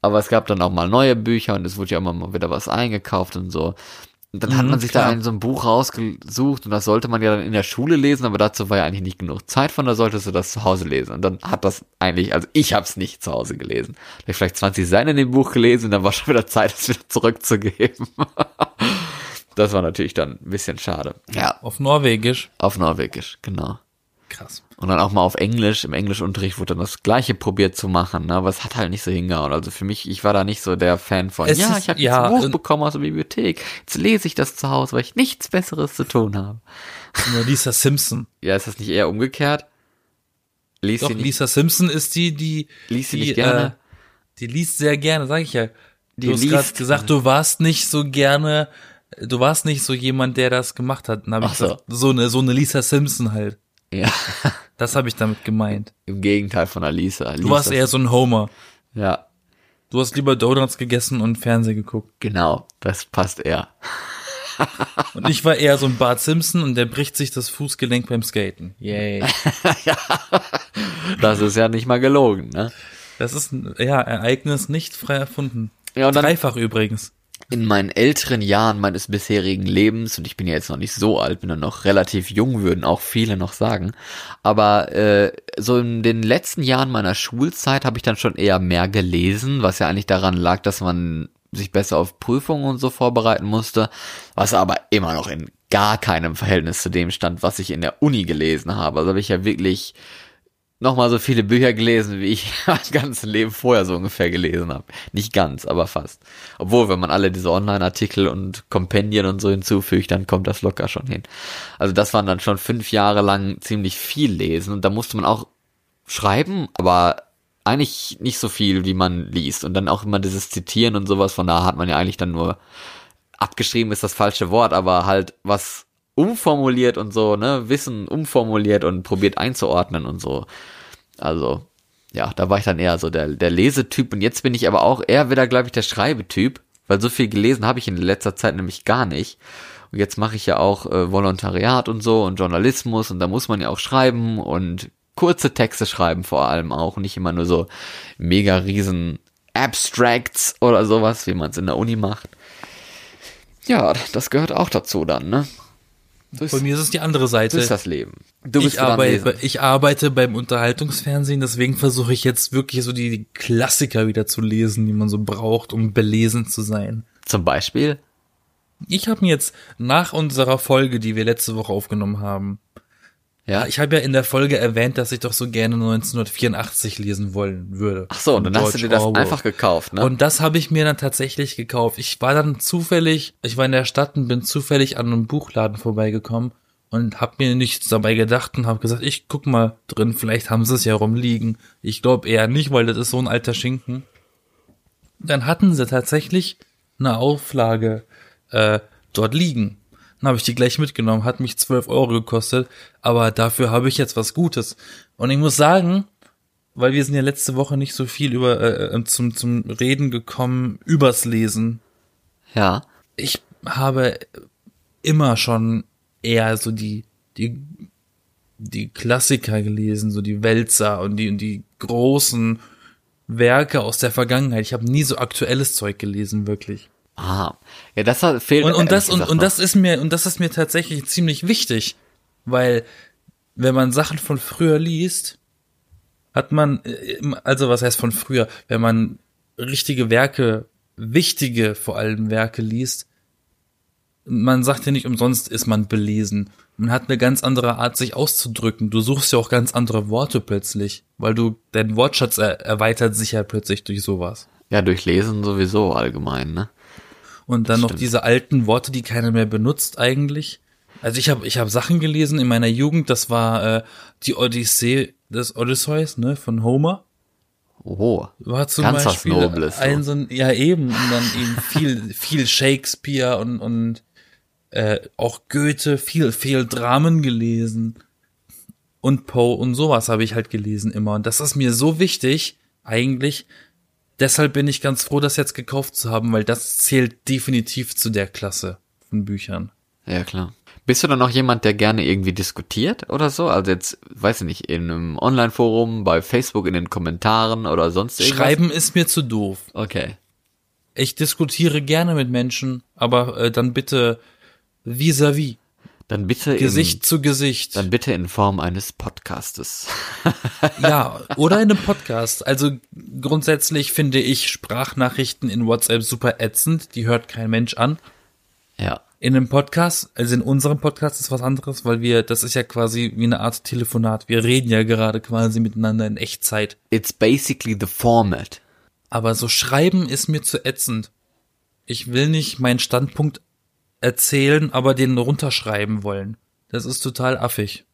Aber es gab dann auch mal neue Bücher und es wurde ja immer mal wieder was eingekauft und so. Und dann hat Mhm, man sich da klar. ein, so ein Buch rausgesucht und das sollte man ja dann in der Schule lesen, aber dazu war ja eigentlich nicht genug Zeit von, da solltest du das zu Hause lesen. Und dann hat das eigentlich, also ich habe es nicht zu Hause gelesen. Ich hab vielleicht 20 Seiten in dem Buch gelesen und dann war schon wieder Zeit, es wieder zurückzugeben. das war natürlich dann ein bisschen schade. Ja, Auf Norwegisch. auf Norwegisch, genau. Krass. Und dann auch mal auf Englisch. Im Englischunterricht wurde dann das Gleiche probiert zu machen, ne? aber es hat halt nicht so hingehauen. Also für mich, ich war da nicht so der Fan von, Es ja, ist- ich habe ja, jetzt ein Buch und- bekommen aus der Bibliothek. Jetzt lese ich das zu Hause, weil ich nichts Besseres zu tun habe. Nur Lisa Simpson. Ja, ist das nicht eher umgekehrt? Lies Doch, nicht, Lisa Simpson ist die, die, lies sie die, nicht gerne? Äh, die liest sehr gerne, sag ich ja. Die Du hast liest- gerade gesagt, du warst nicht so gerne, du warst nicht so jemand, der das gemacht hat. Dann hab ich Ach so. gesagt, so eine, so eine Lisa Simpson halt. Ja, Das habe ich damit gemeint. im Gegenteil von Alisa. Du warst eher so ein Homer. Ja, Du hast lieber Donuts gegessen und Fernsehen geguckt. genau, das passt eher. Und ich war eher so ein Bart Simpson und der bricht sich das Fußgelenk beim Skaten. Yay. Das ist ja nicht mal gelogen, ne? Das ist ein ja, Ereignis nicht frei erfunden. Ja, und dann- Dreifach übrigens. In meinen älteren Jahren meines bisherigen Lebens, und ich bin ja jetzt noch nicht so alt, bin ja noch relativ jung, würden auch viele noch sagen, aber äh, so in den letzten Jahren meiner Schulzeit habe ich dann schon eher mehr gelesen, was ja eigentlich daran lag, dass man sich besser auf Prüfungen und so vorbereiten musste, was aber immer noch in gar keinem Verhältnis zu dem stand, was ich in der Uni gelesen habe. Also habe ich ja wirklich nochmal so viele Bücher gelesen, wie ich mein ganzes Leben vorher so ungefähr gelesen habe. Nicht ganz, aber fast. Obwohl, wenn man alle diese Online-Artikel und Kompendien und so hinzufügt, dann kommt das locker schon hin. Also das waren dann schon fünf Jahre lang ziemlich viel lesen und da musste man auch schreiben, aber eigentlich nicht so viel, wie man liest. Und dann auch immer dieses Zitieren und sowas, von da hat man ja eigentlich dann nur abgeschrieben ist das falsche Wort, aber halt was umformuliert und so, ne, Wissen umformuliert und probiert einzuordnen und so. Also, ja, da war ich dann eher so der, der Lesetyp und jetzt bin ich aber auch eher wieder, glaube ich, der Schreibetyp, weil so viel gelesen habe ich in letzter Zeit nämlich gar nicht. Und jetzt mache ich ja auch äh, Volontariat und so und Journalismus und da muss man ja auch schreiben und kurze Texte schreiben vor allem auch, nicht immer nur so mega riesen Abstracts oder sowas, wie man es in der Uni macht. Ja, das gehört auch dazu dann, ne? So Bei mir ist es die andere Seite. so ist das Leben. Du bist ich, arbeite, ich arbeite beim Unterhaltungsfernsehen, deswegen versuche ich jetzt wirklich so die Klassiker wieder zu lesen, die man so braucht, um belesen zu sein. Zum Beispiel? Ich habe mir jetzt nach unserer Folge, die wir letzte Woche aufgenommen haben, Ja. ich habe ja in der Folge erwähnt, dass ich doch so gerne 1984 lesen wollen würde. Ach so, und dann Von hast du dir George das Orwell. einfach gekauft, ne? Und das habe ich mir dann tatsächlich gekauft. Ich war dann zufällig, ich war in der Stadt und bin zufällig an einem Buchladen vorbeigekommen und habe mir nichts dabei gedacht und habe gesagt, ich guck mal drin, vielleicht haben sie es ja rumliegen. Ich glaube eher nicht, weil das ist so ein alter Schinken. Dann hatten sie tatsächlich eine Auflage äh, dort liegen. Dann habe ich die gleich mitgenommen, hat mich 12 Euro gekostet, aber dafür habe ich jetzt was Gutes. Und ich muss sagen, weil wir sind ja letzte Woche nicht so viel über äh, äh, zum zum Reden gekommen übers Lesen. ja. Ich habe immer schon eher so die, die, die Klassiker gelesen, so die Wälzer und die, und die großen Werke aus der Vergangenheit. Ich habe nie so aktuelles Zeug gelesen, wirklich. Ah, ja, das fehlt Und, und das und, und das ist mir und das ist mir tatsächlich ziemlich wichtig, weil wenn man Sachen von früher liest, hat man äh, also was heißt von früher, wenn man richtige Werke, wichtige vor allem Werke liest, man sagt ja nicht umsonst ist man belesen. Man hat eine ganz andere Art sich auszudrücken. Du suchst ja auch ganz andere Worte plötzlich, weil du dein Wortschatz er, erweitert sich ja plötzlich durch sowas. Ja, durch Lesen sowieso allgemein, ne? Und dann noch diese alten Worte, die keiner mehr benutzt eigentlich. Also ich habe ich hab Sachen gelesen in meiner Jugend, das war äh, die Odyssee des Odysseus, ne, von Homer. Oh, War zum Ganz was Beispiel Nobles, so. ein so ein, ja eben, und dann eben viel, viel Shakespeare und, und äh, auch Goethe, viel, viel Dramen gelesen. Und Poe und sowas habe ich halt gelesen immer. Und das ist mir so wichtig, eigentlich. Deshalb bin ich ganz froh, das jetzt gekauft zu haben, weil das zählt definitiv zu der Klasse von Büchern. ja klar. Bist du dann noch jemand, der gerne irgendwie diskutiert oder so? Also jetzt, weiß ich nicht, in einem Online-Forum, bei Facebook in den Kommentaren oder sonst irgendwas? Schreiben ist mir zu doof. Okay. Ich diskutiere gerne mit Menschen, aber äh, dann bitte vis-à-vis, Dann bitte Gesicht zu Gesicht. in, dann bitte in Form eines Podcastes. Ja, oder in einem Podcast. Also grundsätzlich finde ich Sprachnachrichten in WhatsApp super ätzend. Die hört kein Mensch an. ja. In einem Podcast, also in unserem Podcast ist was anderes, weil wir, das ist ja quasi wie eine Art Telefonat. Wir reden ja gerade quasi miteinander in Echtzeit. It's basically the format. Aber so schreiben ist mir zu ätzend. Ich will nicht meinen Standpunkt erzählen, aber den runterschreiben wollen. Das ist total affig.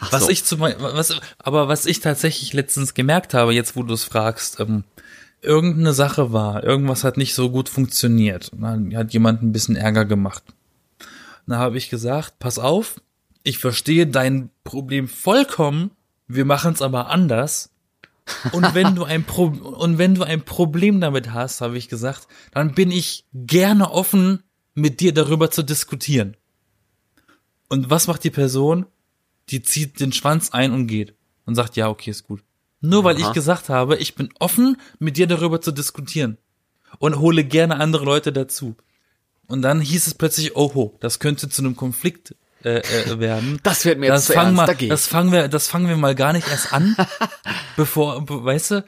Ach Was so. ich zum was, aber was ich tatsächlich letztens gemerkt habe, jetzt wo du es fragst, ähm, irgendeine Sache war, irgendwas hat nicht so gut funktioniert. Dann hat jemand ein bisschen Ärger gemacht. Da habe ich gesagt, pass auf, ich verstehe dein Problem vollkommen, wir machen es aber anders. Und wenn du ein Pro und wenn du ein Problem damit hast, habe ich gesagt, dann bin ich gerne offen, mit dir darüber zu diskutieren. Und was macht die Person? Die zieht den Schwanz ein und geht und sagt, ja, okay, ist gut. Nur weil Aha. ich gesagt habe, ich bin offen, mit dir darüber zu diskutieren. Und hole gerne andere Leute dazu. Und dann hieß es plötzlich, oho, das könnte zu einem Konflikt äh, äh, werden. Das wird mir jetzt Das zu fangen, ernst, ich. das fangen wir, das fangen wir mal gar nicht erst an, bevor, be- weißt du?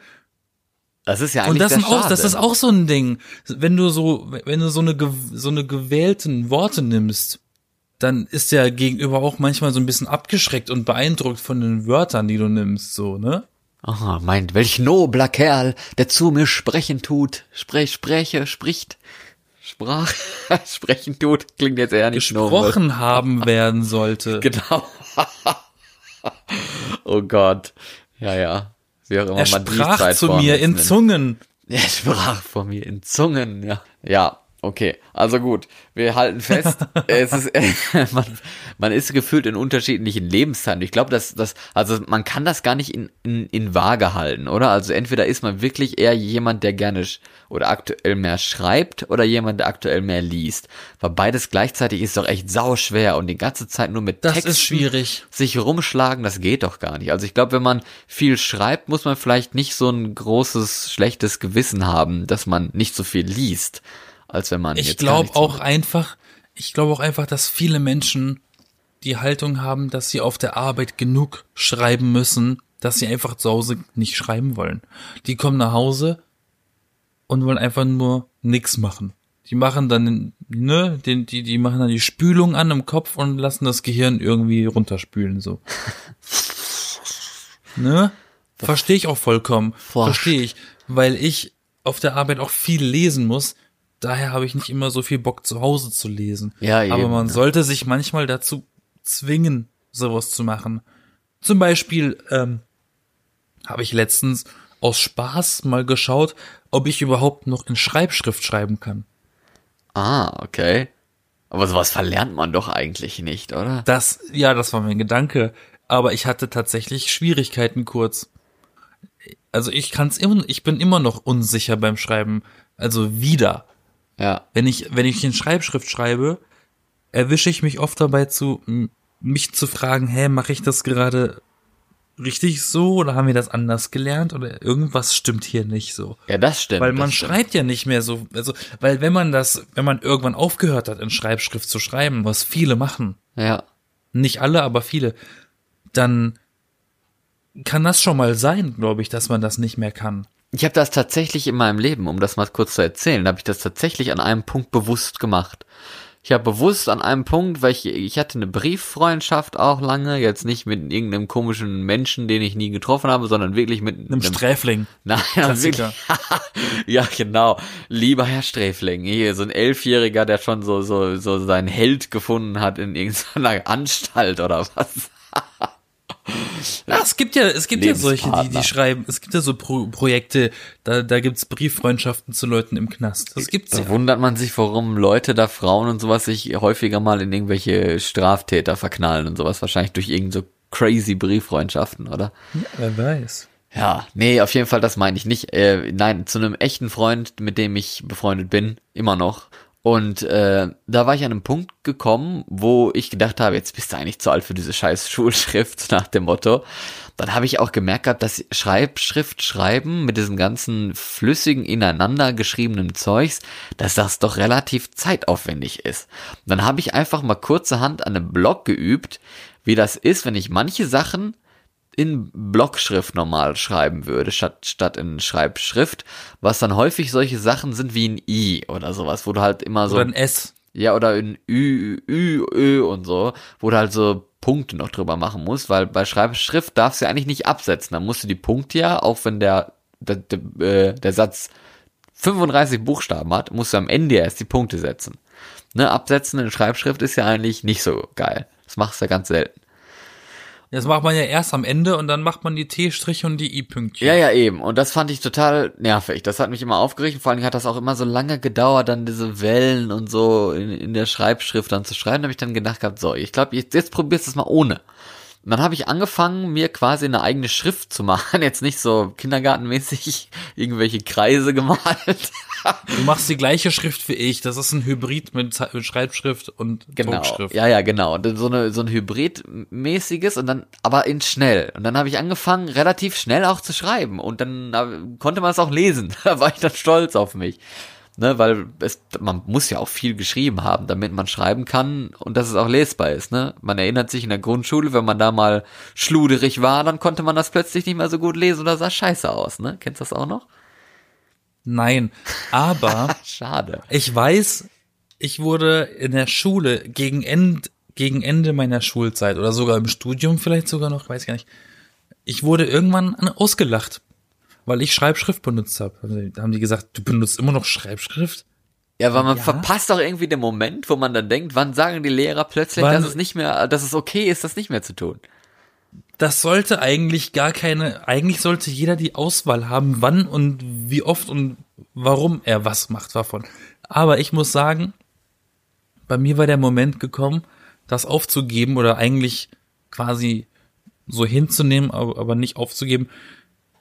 Das ist ja eigentlich Und das, sind auch, das ist auch so ein Ding. Wenn du so, wenn du so eine, so eine gewählten Worte nimmst, dann ist der Gegenüber auch manchmal so ein bisschen abgeschreckt und beeindruckt von den Wörtern, die du nimmst, so, ne? Aha, meint, welch nobler Kerl, der zu mir sprechen tut. Sprech, spreche, spricht. Sprach, sprechen tut. Klingt jetzt eher nicht. Gesprochen haben werden sollte. Genau. oh Gott. Ja, ja. Wie auch immer Er man sprach zu mir in nennt. Zungen. Er sprach vor mir in Zungen, ja. Ja, okay. Also gut, wir halten fest, es ist, man, man ist gefühlt in unterschiedlichen Lebenszeiten. Ich glaube, dass das, also man kann das gar nicht in, in, in Waage halten, oder? Also entweder ist man wirklich eher jemand, der gerne oder aktuell mehr schreibt oder jemand, der aktuell mehr liest. Weil beides gleichzeitig ist doch echt sau schwer und die ganze Zeit nur mit Das Texten ist schwierig. sich rumschlagen, das geht doch gar nicht. Also ich glaube, wenn man viel schreibt, muss man vielleicht nicht so ein großes, schlechtes Gewissen haben, dass man nicht so viel liest, als wenn man Ich jetzt glaube auch macht. einfach, ich glaube auch einfach, dass viele Menschen die Haltung haben, dass sie auf der Arbeit genug schreiben müssen, dass sie einfach zu Hause nicht schreiben wollen. Die kommen nach Hause und wollen einfach nur nix machen. Die machen dann, ne, die, die, die machen dann die Spülung an im Kopf und lassen das Gehirn irgendwie runterspülen, so. ne? Verstehe ich auch vollkommen. Verstehe ich. Weil ich auf der Arbeit auch viel lesen muss. Daher habe ich nicht immer so viel Bock zu Hause zu lesen. Ja, Aber eben, man ne? sollte sich manchmal dazu zwingen, sowas zu machen. Zum Beispiel ähm, habe ich letztens aus Spaß mal geschaut, ob ich überhaupt noch in Schreibschrift schreiben kann. Ah, okay. Aber sowas verlernt man doch eigentlich nicht, oder? Das, ja, das war mein Gedanke. Aber ich hatte tatsächlich Schwierigkeiten kurz. Also ich kann's immer, ich bin immer noch unsicher beim Schreiben. Also wieder. Ja. Wenn ich, wenn ich in Schreibschrift schreibe, erwische ich mich oft dabei zu, mich zu fragen, hä, mache ich das gerade richtig so oder haben wir das anders gelernt oder irgendwas stimmt hier nicht so. Ja, das stimmt. Weil man stimmt. schreibt ja nicht mehr so, also, weil wenn man das, wenn man irgendwann aufgehört hat, in Schreibschrift zu schreiben, was viele machen, Ja. nicht alle, aber viele, dann kann das schon mal sein, glaube ich, dass man das nicht mehr kann. Ich habe das tatsächlich in meinem Leben, um das mal kurz zu erzählen, habe ich das tatsächlich an einem Punkt bewusst gemacht. Ich habe bewusst an einem Punkt, weil ich, ich hatte eine Brieffreundschaft auch lange, jetzt nicht mit irgendeinem komischen Menschen, den ich nie getroffen habe, sondern wirklich mit Einem Sträfling. Nein, wirklich. ja, genau. Lieber Herr Sträfling, hier so ein Elfjähriger, der schon so so so seinen Held gefunden hat in irgendeiner Anstalt oder was. Ja, es gibt ja, es gibt ja solche, die, die schreiben, es gibt ja so Pro Projekte, da, da gibt's Brieffreundschaften zu Leuten im Knast. Das gibt's Da ja. wundert man sich, warum Leute da Frauen und sowas sich häufiger mal in irgendwelche Straftäter verknallen und sowas. Wahrscheinlich durch irgend so crazy Brieffreundschaften, oder? Ja, wer weiß. Ja, nee, auf jeden Fall, das meine ich nicht. Äh, nein, zu einem echten Freund, mit dem ich befreundet bin, immer noch. Und äh, da war ich an einem Punkt gekommen, wo ich gedacht habe, jetzt bist du eigentlich zu alt für diese scheiß Schulschrift nach dem Motto. Dann habe ich auch gemerkt gehabt, dass Schreibschrift schreiben mit diesem ganzen flüssigen ineinander geschriebenen Zeugs, dass das doch relativ zeitaufwendig ist. Dann habe ich einfach mal kurzerhand an einem Blog geübt, wie das ist, wenn ich manche Sachen in Blockschrift normal schreiben würde, statt, statt in Schreibschrift, was dann häufig solche Sachen sind wie ein I oder sowas, wo du halt immer so, Oder ein S. ja, oder ein Ü, Ü, Ö und so, wo du halt so Punkte noch drüber machen musst, weil bei Schreibschrift darfst du ja eigentlich nicht absetzen, dann musst du die Punkte ja, auch wenn der, der, der, äh, der Satz 35 Buchstaben hat, musst du am Ende erst die Punkte setzen. Ne, absetzen in Schreibschrift ist ja eigentlich nicht so geil. Das machst du ja ganz selten. Das macht man ja erst am Ende und dann macht man die T-Striche und die I-Pünktchen. Ja, ja, eben. Und das fand ich total nervig. Das hat mich immer aufgeregt. Vor Dingen hat das auch immer so lange gedauert, dann diese Wellen und so in, in der Schreibschrift dann zu schreiben. Da habe ich dann gedacht gehabt, so, ich glaube, jetzt, jetzt probierst du es mal ohne. Und dann habe ich angefangen, mir quasi eine eigene Schrift zu machen. Jetzt nicht so kindergartenmäßig irgendwelche Kreise gemalt. Du machst die gleiche Schrift wie ich. Das ist ein Hybrid mit Schreibschrift und Genau. Druckschrift. Ja, ja, genau. Und so eine so ein Hybrid-mäßiges und dann aber in schnell. Und dann habe ich angefangen, relativ schnell auch zu schreiben und dann äh, konnte man es auch lesen. Da war ich dann stolz auf mich. Ne, weil es, man muss ja auch viel geschrieben haben, damit man schreiben kann und dass es auch lesbar ist. Ne? Man erinnert sich in der Grundschule, wenn man da mal schluderig war, dann konnte man das plötzlich nicht mehr so gut lesen oder sah scheiße aus. Ne? Kennst du das auch noch? Nein, aber Schade. ich weiß, ich wurde in der Schule gegen End, gegen Ende meiner Schulzeit oder sogar im Studium vielleicht sogar noch, weiß gar nicht. Ich wurde irgendwann an- ausgelacht, weil ich Schreibschrift benutzt habe. Da haben die gesagt, du benutzt immer noch Schreibschrift? Ja, weil man Ja. verpasst doch irgendwie den Moment, wo man dann denkt, wann sagen die Lehrer plötzlich, Wann- dass es nicht mehr, dass es okay ist, das nicht mehr zu tun. Das sollte eigentlich gar keine, eigentlich sollte jeder die Auswahl haben, wann und wie oft und warum er was macht davon. Aber ich muss sagen, bei mir war der Moment gekommen, das aufzugeben oder eigentlich quasi so hinzunehmen, aber, aber nicht aufzugeben,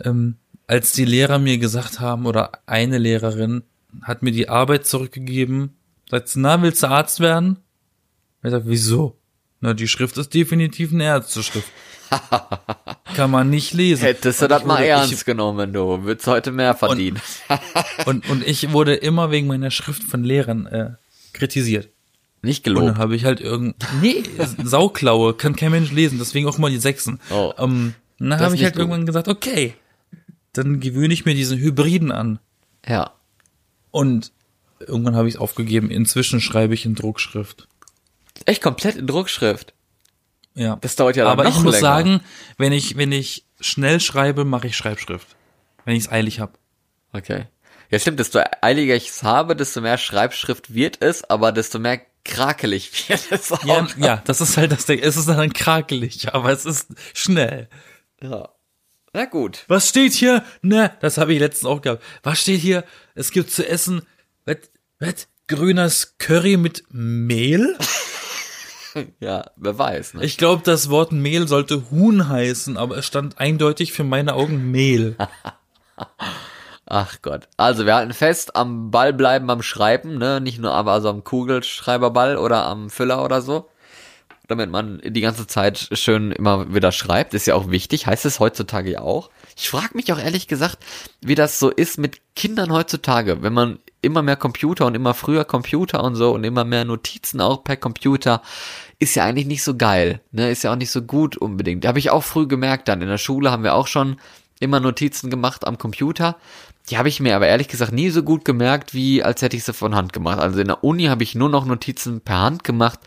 ähm, als die Lehrer mir gesagt haben oder eine Lehrerin hat mir die Arbeit zurückgegeben, sagt, sie, na, willst du Arzt werden? Ich sag, wieso? Na, die Schrift ist definitiv eine Ärzteschrift. Kann man nicht lesen. Hättest du Und das ich mal wurde- ernst genommen, du. Würdest heute mehr verdienen. Ich, und, und ich wurde immer wegen meiner Schrift von Lehrern äh, kritisiert. nicht Und dann gelobt. habe ich halt irgend nee Sauklaue kann kein Mensch lesen, deswegen auch mal die Sechsen. Oh. Ähm, und dann habe ich halt gut. irgendwann gesagt, okay, dann gewöhne ich mir diesen Hybriden an. Ja. Und irgendwann habe ich es aufgegeben. Inzwischen schreibe ich in Druckschrift. Echt komplett in Druckschrift. Ja. Das dauert ja dann Aber noch ich muss länger. sagen, wenn ich wenn ich schnell schreibe, mache ich Schreibschrift. Wenn ich es eilig habe. Okay. Ja, stimmt, desto eiliger ich es habe, desto mehr Schreibschrift wird es, aber desto mehr krakelig wird es auch. Ja, ja, das ist halt das Ding. Es ist dann krakelig, aber es ist schnell. ja. Na gut. Was steht hier? Ne, das habe ich letztens auch gehabt. Was steht hier? Es gibt zu essen, was, was? Grünes Curry mit Mehl? Ja, wer weiß, ne? Ich glaube, das Wort Mehl sollte Huhn heißen, aber es stand eindeutig für meine Augen Mehl. Ach Gott. Also wir halten fest, am Ball bleiben beim Schreiben, ne? Nicht nur aber also am Kugelschreiberball oder am Füller oder so. Damit man die ganze Zeit schön immer wieder schreibt, ist ja auch wichtig, heißt es heutzutage ja auch. Ich frage mich auch ehrlich gesagt, wie das so ist mit Kindern heutzutage, wenn man immer mehr Computer und immer früher Computer und so und immer mehr Notizen auch per Computer, ist ja eigentlich nicht so geil, ne? Ist ja auch nicht so gut unbedingt. Habe ich auch früh gemerkt dann. In der Schule haben wir auch schon immer Notizen gemacht am Computer. Die habe ich mir aber ehrlich gesagt nie so gut gemerkt, wie als hätte ich sie von Hand gemacht. Also in der Uni habe ich nur noch Notizen per Hand gemacht.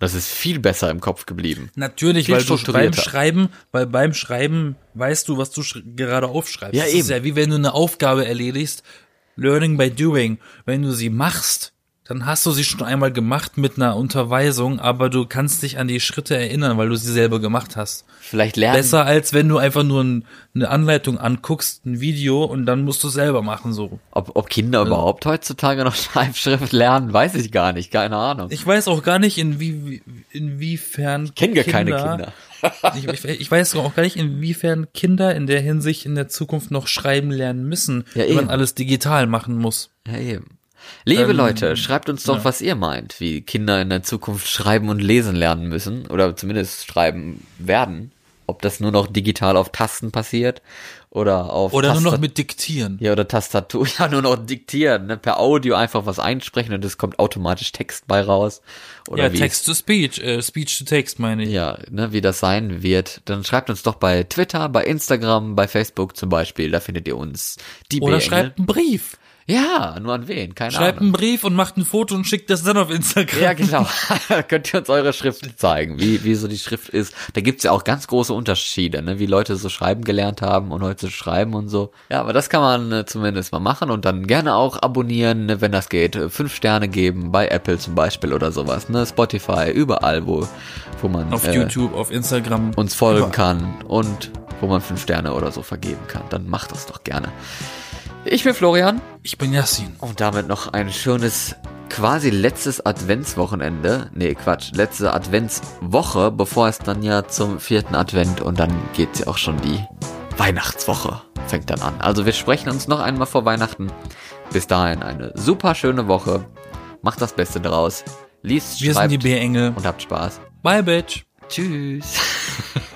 Das ist viel besser im Kopf geblieben. Natürlich, Viel weil du beim. Schreiben, weil beim Schreiben weißt du, was du gerade aufschreibst. Ja, das eben. ist ja wie wenn du eine Aufgabe erledigst. Learning by doing. Wenn du sie machst, dann hast du sie schon einmal gemacht mit einer Unterweisung, aber du kannst dich an die Schritte erinnern, weil du sie selber gemacht hast. Vielleicht lernen. Besser als wenn du einfach nur ein, eine Anleitung anguckst, ein Video und dann musst du es selber machen so. Ob, ob Kinder überhaupt heutzutage noch Schreibschrift lernen, weiß ich gar nicht. Keine Ahnung. Ich weiß auch gar nicht, inwie, inwiefern kenne gar keine Kinder. ich, ich, ich weiß auch gar nicht, inwiefern Kinder in der Hinsicht in der Zukunft noch schreiben lernen müssen, Ja, wenn man alles digital machen muss. Ja, eben. Liebe Ähm, Leute, schreibt uns doch, ja. was ihr meint, wie Kinder in der Zukunft schreiben und lesen lernen müssen oder zumindest schreiben werden. Ob das nur noch digital auf Tasten passiert oder auf Oder nur noch Tastat- mit Diktieren. ja oder Tastatur, ja nur noch diktieren, ne? per Audio einfach was einsprechen und es kommt automatisch Text bei raus oder Ja, Text to Speech, äh, Speech to Text meine ich. ja, ne, wie das sein wird, dann schreibt uns doch bei Twitter, bei Instagram, bei Facebook zum Beispiel, da findet ihr uns. Die Oder schreibt einen Brief. Ja, nur an wen, keine Schreibt Ahnung. einen Brief und macht ein Foto und schickt das dann auf Instagram. Ja, genau. Könnt ihr uns eure Schrift zeigen, wie, wie so die Schrift ist. Da gibt's ja auch ganz große Unterschiede, ne? wie Leute so schreiben gelernt haben und heute schreiben und so. Ja, aber das kann man äh, zumindest mal machen und dann gerne auch abonnieren, ne, wenn das geht. Äh, Fünf Sterne geben, bei Apple zum Beispiel oder sowas, ne? Spotify, überall, wo, wo man Auf äh, YouTube, auf Instagram. uns folgen Überall. kann und wo man fünf Sterne oder so vergeben kann. Dann macht das doch gerne. Ich bin Florian. Ich bin Yassin. Und damit noch ein schönes, quasi letztes Adventswochenende. Nee, Quatsch, letzte Adventswoche, bevor es dann ja zum vierten Advent und dann geht's ja auch schon die Weihnachtswoche. Fängt dann an. Also wir sprechen uns noch einmal vor Weihnachten. Bis dahin eine super schöne Woche. Macht das Beste draus. Liest, Wir sind die B-Engel. und habt Spaß. Bye, Bitch. Tschüss.